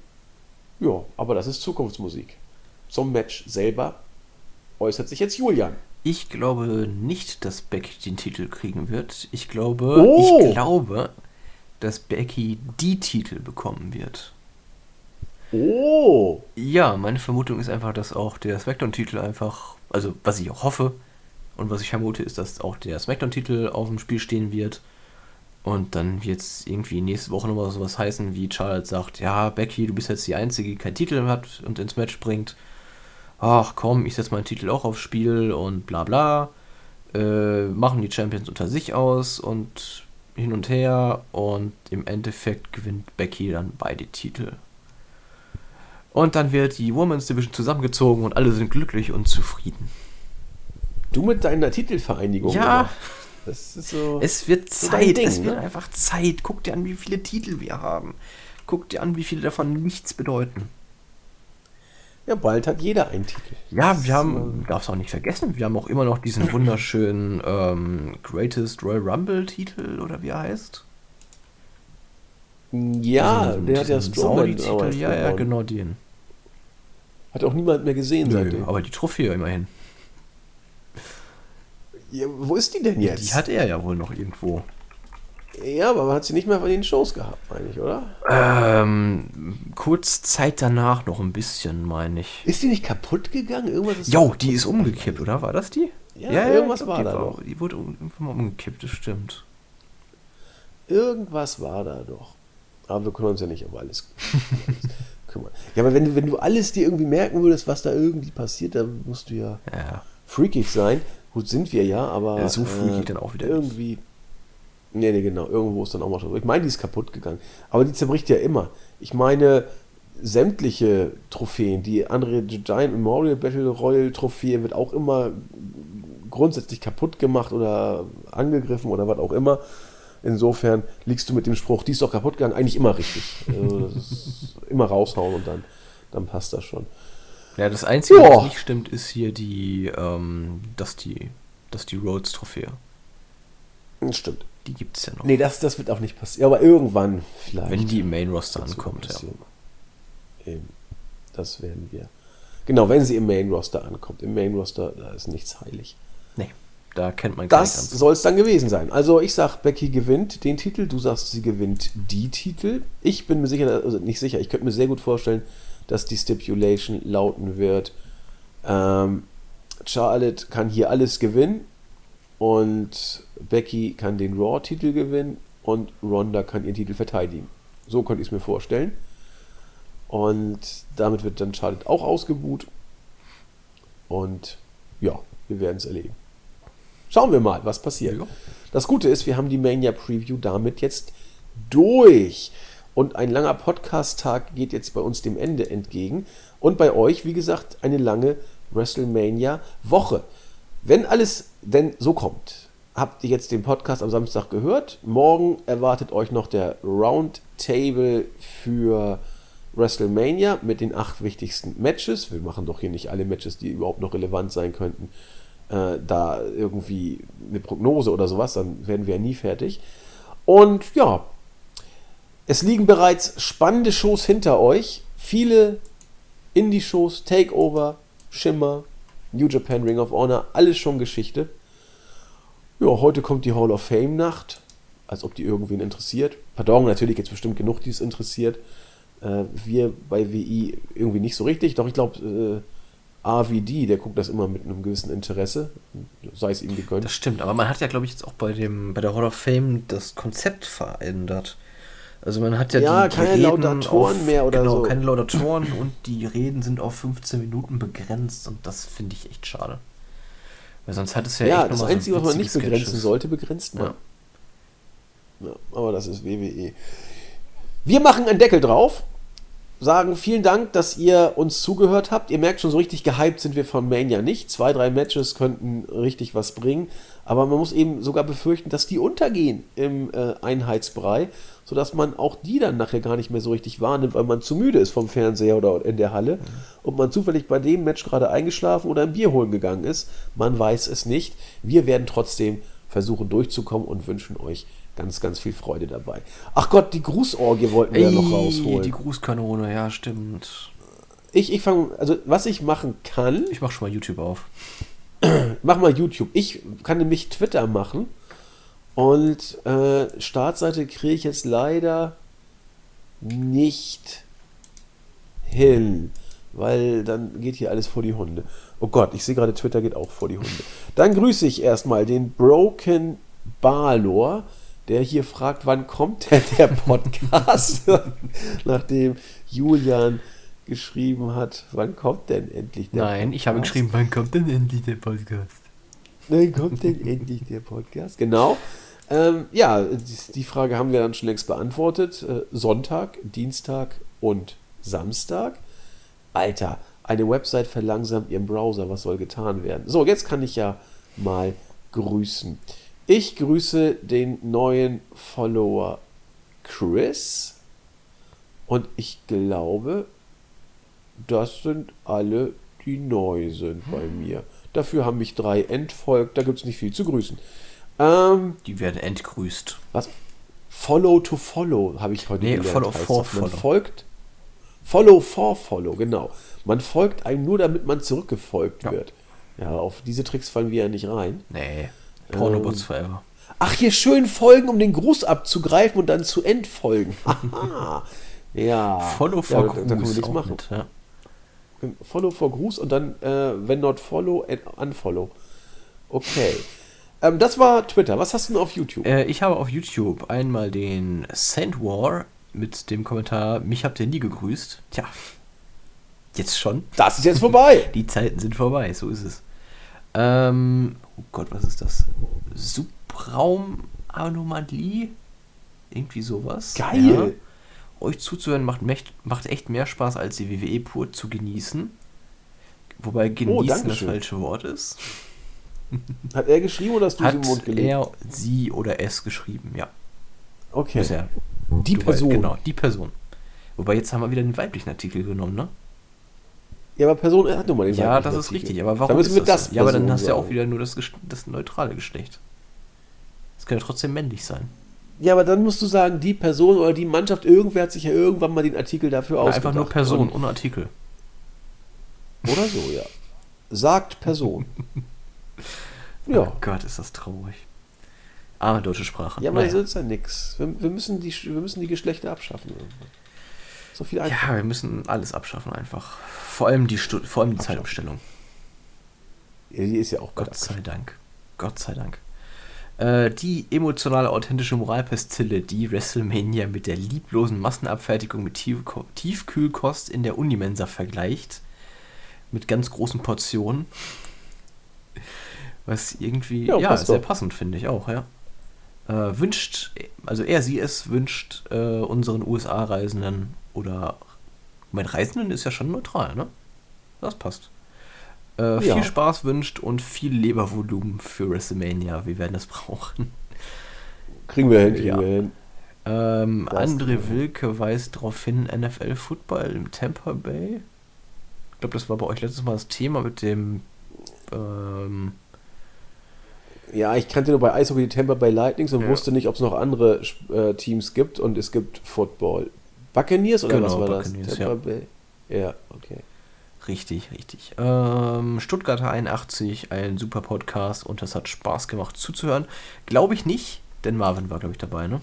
Ja, aber das ist Zukunftsmusik. Zum Match selber äußert sich jetzt Julian. Ich glaube nicht, dass Becky den Titel kriegen wird. Ich glaube, Oh! ich glaube, dass Becky die Titel bekommen wird. Oh, Ja, meine Vermutung ist einfach, dass auch der SmackDown-Titel einfach, also was ich auch hoffe und was ich vermute, ist, dass auch der SmackDown-Titel auf dem Spiel stehen wird. Und dann wird es irgendwie nächste Woche nochmal sowas heißen, wie Charlotte sagt, ja, Becky, du bist jetzt die Einzige, die keinen Titel hat und ins Match bringt. Ach komm, ich setze meinen Titel auch aufs Spiel und bla bla. Äh, machen die Champions unter sich aus und hin und her. Und im Endeffekt gewinnt Becky dann beide Titel. Und dann wird die Women's Division zusammengezogen und alle sind glücklich und zufrieden. du mit deiner Titelvereinigung. Ja. immer. Das ist so. Es wird Zeit, Ding, es wird ne? einfach Zeit. Guck dir an, wie viele Titel wir haben. Guck dir an, wie viele davon nichts bedeuten. ja, bald hat jeder einen Titel. Ja, wir haben, darfst auch nicht vergessen, wir haben auch immer noch diesen wunderschönen ähm, Greatest Royal Rumble Titel oder wie er heißt. Ja, Diesen- der hat ja Strowman Ja, ja, genau den. Hat auch niemand mehr gesehen seitdem. aber die Trophäe immerhin. Ja, wo ist die denn jetzt? Die hat er ja wohl noch irgendwo. ja, aber man hat sie nicht mehr von den Shows gehabt, meine ich, oder? Ähm, kurz Zeit danach noch ein bisschen, meine ich. Ist die nicht kaputt gegangen? Irgendwas ist Jo, die ist umgekippt, oder? War das die? Ja, irgendwas ich war da doch. Die wurde irgendwann mal umgekippt, das stimmt. Irgendwas war da doch. Aber wir können uns ja nicht um alles *laughs* kümmern. Ja, aber wenn du, wenn du alles dir irgendwie merken würdest, was da irgendwie passiert, dann musst du ja Ja. freakig sein. Gut, sind wir ja, aber. Ja, so freakig dann auch wieder nicht. Irgendwie. Nee, nee, genau. Irgendwo ist dann auch mal schon. Ich meine, die ist kaputt gegangen. Aber die zerbricht ja immer. Ich meine, sämtliche Trophäen, die andere Giant Memorial Battle Royal Trophäe wird auch immer grundsätzlich kaputt gemacht oder angegriffen oder was auch immer. Insofern liegst du mit dem Spruch, die ist doch kaputt gegangen, eigentlich immer richtig. Also, *laughs* immer raushauen und dann, dann passt das schon. Ja, das Einzige, Ja. was nicht stimmt, ist hier die, ähm, dass die, dass die Rhodes-Trophäe. Stimmt. Die gibt es ja noch. Nee, das, das wird auch nicht passieren. Aber irgendwann vielleicht. wenn die im Main-Roster ankommt, ja. Eben. Das werden wir. Genau, wenn sie im Main Roster ankommt. Im Main Roster, da ist nichts heilig. Nee, Da kennt man gar Das soll es dann gewesen sein. Also ich sag, Becky gewinnt den Titel, du sagst, sie gewinnt die Titel. Ich bin mir sicher, also nicht sicher, ich könnte mir sehr gut vorstellen, dass die Stipulation lauten wird, ähm, Charlotte kann hier alles gewinnen und Becky kann den Raw-Titel gewinnen und Ronda kann ihren Titel verteidigen. So könnte ich es mir vorstellen. Und damit wird dann Charlotte auch ausgebuht. Und ja, wir werden es erleben. Schauen wir mal, was passiert. Ja. Das Gute ist, wir haben die Mania Preview damit jetzt durch. Und ein langer Podcast-Tag geht jetzt bei uns dem Ende entgegen. Und bei euch, wie gesagt, eine lange WrestleMania-Woche. Wenn alles denn so kommt, habt ihr jetzt den Podcast am Samstag gehört. Morgen erwartet euch noch der Roundtable für WrestleMania mit den acht wichtigsten Matches. Wir machen doch hier nicht alle Matches, die überhaupt noch relevant sein könnten. Äh, da irgendwie eine Prognose oder sowas, dann werden wir ja nie fertig. Und ja, es liegen bereits spannende Shows hinter euch. Viele Indie-Shows, Takeover, Shimmer, New Japan Ring of Honor, alles schon Geschichte. Ja, heute kommt die Hall of Fame Nacht, als ob die irgendwen interessiert. Pardon, natürlich es bestimmt genug, die es interessiert. Äh, wir bei WI irgendwie nicht so richtig, doch ich glaube, äh, AVD, der guckt das immer mit einem gewissen Interesse, sei es ihm gegönnt. Das stimmt, aber man hat ja, glaube ich, jetzt auch bei, dem, bei der Hall of Fame das Konzept verändert. Also man hat ja, Ja, die, die keine Reden Laudatoren mehr oder genau, so. keine Laudatoren *laughs* und die Reden sind auf 15 Minuten begrenzt und das finde ich echt schade. Weil sonst hat es ja, Ja, echt das nochmal so Einzige, was man nicht witzige begrenzen Sketches. sollte, begrenzt man. Ja. Ja, aber das ist WWE. Wir machen einen Deckel drauf, sagen vielen Dank, dass ihr uns zugehört habt. Ihr merkt schon, so richtig gehypt sind wir von Mania nicht. Zwei, drei Matches könnten richtig was bringen, aber man muss eben sogar befürchten, dass die untergehen im äh, Einheitsbrei, sodass man auch die dann nachher gar nicht mehr so richtig wahrnimmt, weil man zu müde ist vom Fernseher oder in der Halle und man zufällig bei dem Match gerade eingeschlafen oder ein Bier holen gegangen ist. Man weiß es nicht. Wir werden trotzdem versuchen durchzukommen und wünschen euch ganz, ganz viel Freude dabei. Ach Gott, die Grußorgie wollten wir ja noch Ey, rausholen. die Grußkanone, ja, stimmt. Ich, ich fange, also was ich machen kann, Ich mach schon mal YouTube auf. *clears throat* mach mal YouTube. Ich kann nämlich Twitter machen und äh, Startseite kriege ich jetzt leider nicht hin, weil dann geht hier alles vor die Hunde. Oh Gott, ich sehe gerade, Twitter geht auch vor die Hunde. Dann grüße ich erstmal den Broken Balor, der hier fragt, wann kommt denn der Podcast? *laughs* Nachdem Julian geschrieben hat, wann kommt denn endlich der Nein, ich habe Podcast? geschrieben, wann kommt denn endlich der Podcast? Wann kommt denn endlich der Podcast? Genau. Ähm, ja, die, die Frage haben wir dann schon längst beantwortet. Äh, Sonntag, Dienstag und Samstag. Alter, eine Website verlangsamt ihren Browser. Was soll getan werden? So, jetzt kann ich ja mal grüßen. Ich grüße den neuen Follower Chris. Und ich glaube, das sind alle, die neu sind bei mir. Dafür haben mich drei entfolgt. Da gibt es nicht viel zu grüßen. Ähm, Die werden entgrüßt. was? Follow to follow habe ich heute Nee, gelernt. follow heißt for. Man follow. folgt. Follow for follow, genau. Man folgt einem nur, damit man zurückgefolgt Ja. wird. Ja, auf diese Tricks fallen wir ja nicht rein. Nee. Pornobots forever. Ach, hier schön folgen, um den Gruß abzugreifen und dann zu entfolgen. Haha. *laughs* *laughs* ja. Follow for ja, da, da können wir Gruß. nichts machen. mit, ja. Follow for Gruß und dann, äh, wenn not follow, unfollow. Okay. Ähm, das war Twitter. Was hast du denn auf YouTube? Äh, ich habe auf YouTube einmal den Sand War mit dem Kommentar, mich habt ihr nie gegrüßt. Tja, jetzt schon. Das ist jetzt vorbei. *laughs* Die Zeiten sind vorbei, so ist es. Ähm, oh Gott, was ist das? Subraum-Anomalie? Irgendwie sowas. Geil. Ja. Euch zuzuhören macht, mecht, macht echt mehr Spaß, als die WWE pur zu genießen. Wobei genießen das Dankeschön. falsche Wort ist. *laughs* Hat er geschrieben oder hast du sie im Hat Mund gelegt? er, sie oder es geschrieben, ja. okay. Ja Die Du Person. weißt, Genau, die Person. Wobei jetzt haben wir wieder den weiblichen Artikel genommen, ne? Ja, aber Person er hat nun mal den Ja, das ist richtig. Aber warum müssen ist wir das? das ja, aber dann hast du ja auch wieder nur das, das neutrale Geschlecht. Es kann ja trotzdem männlich sein. Ja, aber dann musst du sagen, die Person oder die Mannschaft, irgendwer hat sich ja irgendwann mal den Artikel dafür Oder ausgedacht. einfach nur Person ohne Artikel. Oder so, ja. Sagt Person. *laughs* Ja. Oh Gott, ist das traurig. Arme deutsche Sprache. Ja, aber Naja. so ist ja nix. Wir, wir, müssen die, wir müssen die Geschlechter abschaffen. irgendwann. So viel einfach. Ja, wir müssen alles abschaffen einfach. Vor allem die, Stu vor allem die Zeitumstellung. Ja, die ist ja auch Gott sei Dank. Gott sei Dank. Äh, die emotionale, authentische Moralpestille, die WrestleMania mit der lieblosen Massenabfertigung mit Tief Tiefkühlkost in der Unimensa vergleicht. Mit ganz großen Portionen. Was irgendwie, Ja, ja, sehr doch. passend finde ich auch, ja. Äh, wünscht, also er, sie es wünscht äh, unseren USA-Reisenden oder, mein Reisenden ist ja schon neutral, ne? Das passt. Äh, Ja. Viel Spaß wünscht und viel Lebervolumen für WrestleMania. Wir werden das *laughs* brauchen. Kriegen wir hin, kriegen Ja. wir hin. Ähm, André Wilke weist darauf hin, NFL Football im Tampa Bay. Ich glaube, das war bei euch letztes Mal das Thema mit dem. Ähm, Ja, ich kannte nur bei Eishockey die Tampa Bay Lightnings und Ja. wusste nicht, ob es noch andere äh, Teams gibt und es gibt Football. Buccaneers oder Genau, was war Buccaneers, das? Tampa ja. Bay. Ja, okay. richtig, richtig. Ähm, Stuttgarter 81, ein super Podcast und das hat Spaß gemacht zuzuhören. Glaube ich nicht, denn Marvin war, glaube ich, dabei, ne?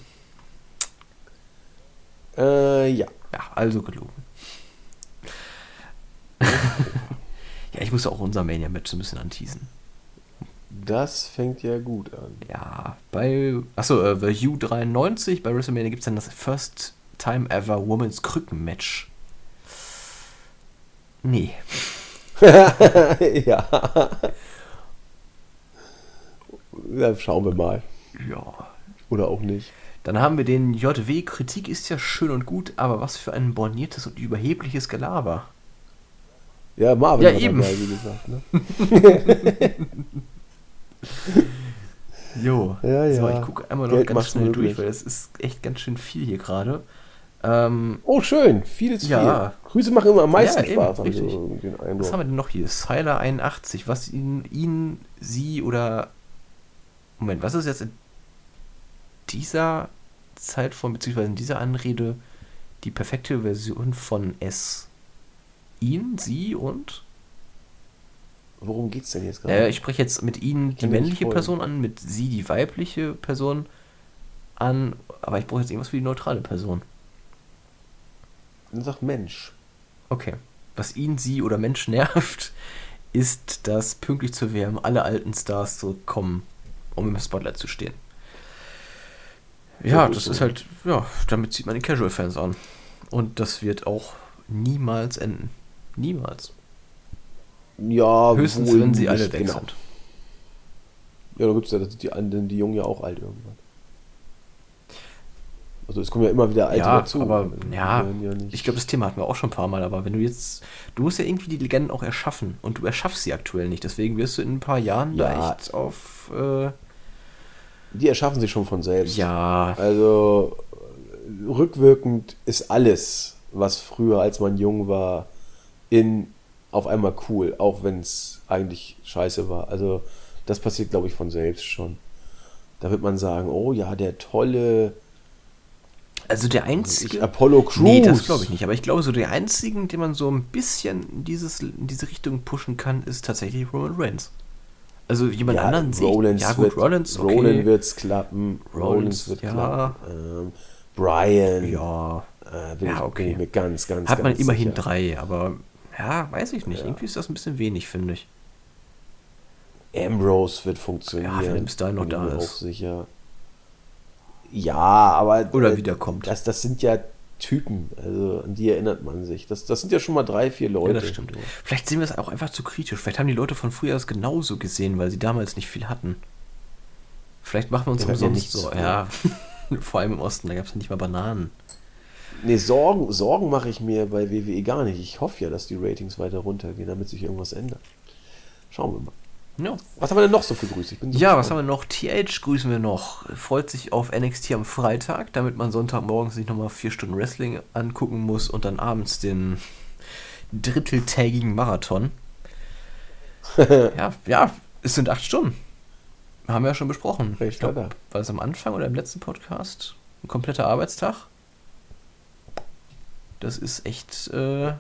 Äh, ja. Ja, also gelogen. *laughs* ja, ich muss auch unser Mania-Match so ein bisschen anteasen. Das fängt ja gut an. Ja, bei. Achso, äh, The U93, bei WrestleMania gibt es dann das First Time Ever Women's Krücken-Match. Nee. *laughs* ja. ja. Schauen wir mal. Ja. Oder auch nicht. Dann haben wir den JW. Kritik ist ja schön und gut, aber was für ein borniertes und überhebliches Gelaber. Ja, Marvin Ja, war eben. dabei, wie gesagt. Ne? *laughs* Jo. Ja, So, ja. ich gucke einmal noch Geld ganz schnell möglich. durch, weil es ist echt ganz schön viel hier gerade. Ähm, Oh, schön. Vieles Ja. viel. Grüße machen immer am meisten Ja, eben, Spaß, haben richtig. so was haben wir denn noch hier? Sylar 81, was ihn, ihn, sie oder. Moment, was ist jetzt in dieser Zeitform, beziehungsweise in dieser Anrede die perfekte Version von es? Ihn, sie und? Worum geht's denn jetzt gerade? Äh, ich spreche jetzt mit ihnen die männliche. Person an, mit sie die weibliche Person an, aber ich brauche jetzt irgendwas für die neutrale Person. Dann sag Mensch. Okay. Was ihn, sie oder Mensch *laughs* nervt, ist, dass pünktlich zur WM alle alten Stars zurückkommen, um im Spotlight zu stehen. Ja, So, das so. ist halt, ja, damit zieht man die Casual-Fans an. Und das wird auch niemals enden. Niemals. Ja, Höchstens, wenn sie alle weg genau. sind. Ja, da gibt's ja, das sind die anderen, die Jungen ja auch alt irgendwann. Also es kommen ja immer wieder alte Ja, dazu. aber ja, ja ich glaube, das Thema hatten wir auch schon ein paar Mal, aber wenn du jetzt, du musst ja irgendwie die Legenden auch erschaffen und du erschaffst sie aktuell nicht, deswegen wirst du in ein paar Jahren da Ja. echt auf, äh, die erschaffen sich schon von selbst. ja, Also rückwirkend ist alles, was früher, als man jung war, in auf einmal cool, auch wenn es eigentlich scheiße war. Also das passiert, glaube ich, von selbst schon. Da wird man sagen, oh ja, der tolle also der weiß einzige, Apollo Crews. nee, das glaube ich nicht, aber ich glaube so der einzigen, den man so ein bisschen in, dieses, in diese Richtung pushen kann, ist tatsächlich Roman Reigns. Also jemand Ja, anderen sehe ich, Rollins ja gut, wird, Rollins, okay, Rollins wird's klappen. Rollins, Rollins wird ja. klappen. Ähm, Brian. ja, Äh, bin, Ja, ich, okay. bin ich mir ganz, ganz, hat man ganz immerhin sicher. drei, aber ja, weiß ich nicht, Ja. irgendwie ist das ein bisschen wenig, finde ich. Ambrose wird funktionieren. Ja, wenn dahin noch bin da ist. Auch sicher. Ja, aber. Oder äh, wiederkommt. Das, das sind ja Typen, also an die erinnert man sich. Das, das sind ja schon mal drei, vier Leute. Ja, das stimmt. Vielleicht sehen wir es auch einfach zu kritisch. Vielleicht haben die Leute von früher das genauso gesehen, weil sie damals nicht viel hatten. Vielleicht machen wir uns Ja, umsonst nichts, so. Ja, *laughs* vor allem im Osten, da gab es ja nicht mal Bananen. Nee, Sorgen, Sorgen mache ich mir bei WWE gar nicht. Ich hoffe ja, dass die Ratings weiter runtergehen, damit sich irgendwas ändert. Schauen wir mal. Ja, Was haben wir denn noch so für Grüße? So ja was haben wir noch? TH grüßen wir noch. Freut sich auf NXT am Freitag, damit man Sonntagmorgens sich nochmal vier Stunden Wrestling angucken muss und dann abends den dritteltägigen Marathon. *laughs* ja, ja, es sind acht Stunden. Haben wir ja schon besprochen. Ich glaub, war es am Anfang oder im letzten Podcast? Ein kompletter Arbeitstag. Das ist echt äh,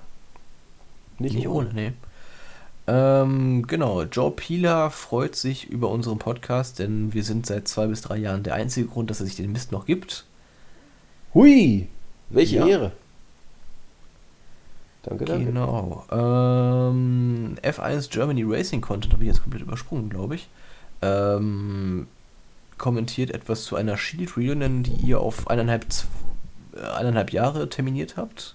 Nicht, nicht, ohne. ohne, nee. Ähm, genau, Joe Pieler freut sich über unseren Podcast, denn wir sind seit zwei bis drei Jahren der einzige Grund, dass er sich den Mist noch gibt. Hui, welche Ja. Ehre. Danke, danke. Genau. Ähm, F1 Germany Racing Content habe ich jetzt komplett übersprungen, glaube ich. Ähm, kommentiert etwas zu einer Shield Reunion, die ihr auf eineinhalb, äh, eineinhalb Jahre terminiert habt.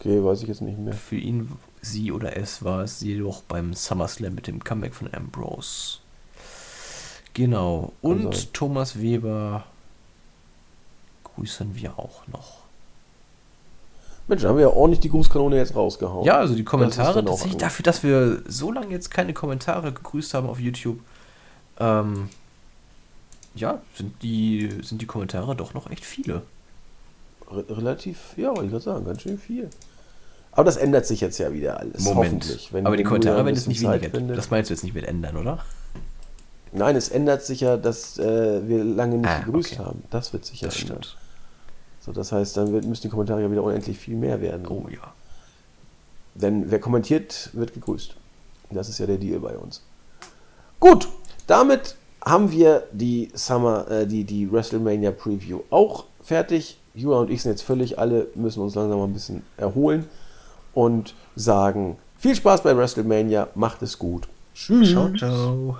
Okay, weiß ich jetzt nicht mehr. Für ihn, sie oder es war es jedoch beim SummerSlam mit dem Comeback von Ambrose. Genau. Und sein. Thomas Weber grüßen wir auch noch. Mensch, da haben wir ja ordentlich die Grußkanone jetzt rausgehauen. Ja, also die Das Kommentare, auch tatsächlich dafür, dass wir so lange jetzt keine Kommentare gegrüßt haben auf YouTube, ähm, ja, sind die, sind die Kommentare doch noch echt viele. Re relativ, ja, wollte ich gerade sagen, ganz schön viel. Aber das ändert sich jetzt ja wieder alles. Hoffentlich. wenn- Aber die Kommentare werden jetzt nicht Zeit weniger. findet. Das meinst du jetzt nicht mit ändern, oder? Nein, es ändert sich ja, dass äh, wir lange nicht Ah, gegrüßt okay. haben. Das wird sich ja Das ändern. stimmt. So, das heißt, dann wird, müssen die Kommentare ja wieder unendlich viel mehr werden. Oh ja. Denn wer kommentiert, wird gegrüßt. Das ist ja der Deal bei uns. Gut, damit haben wir die Summer, äh, die, die WrestleMania Preview auch fertig. Jura und ich sind jetzt völlig alle, müssen uns langsam mal ein bisschen erholen und sagen viel Spaß bei WrestleMania, macht es gut. Tschüss. Ciao, ciao.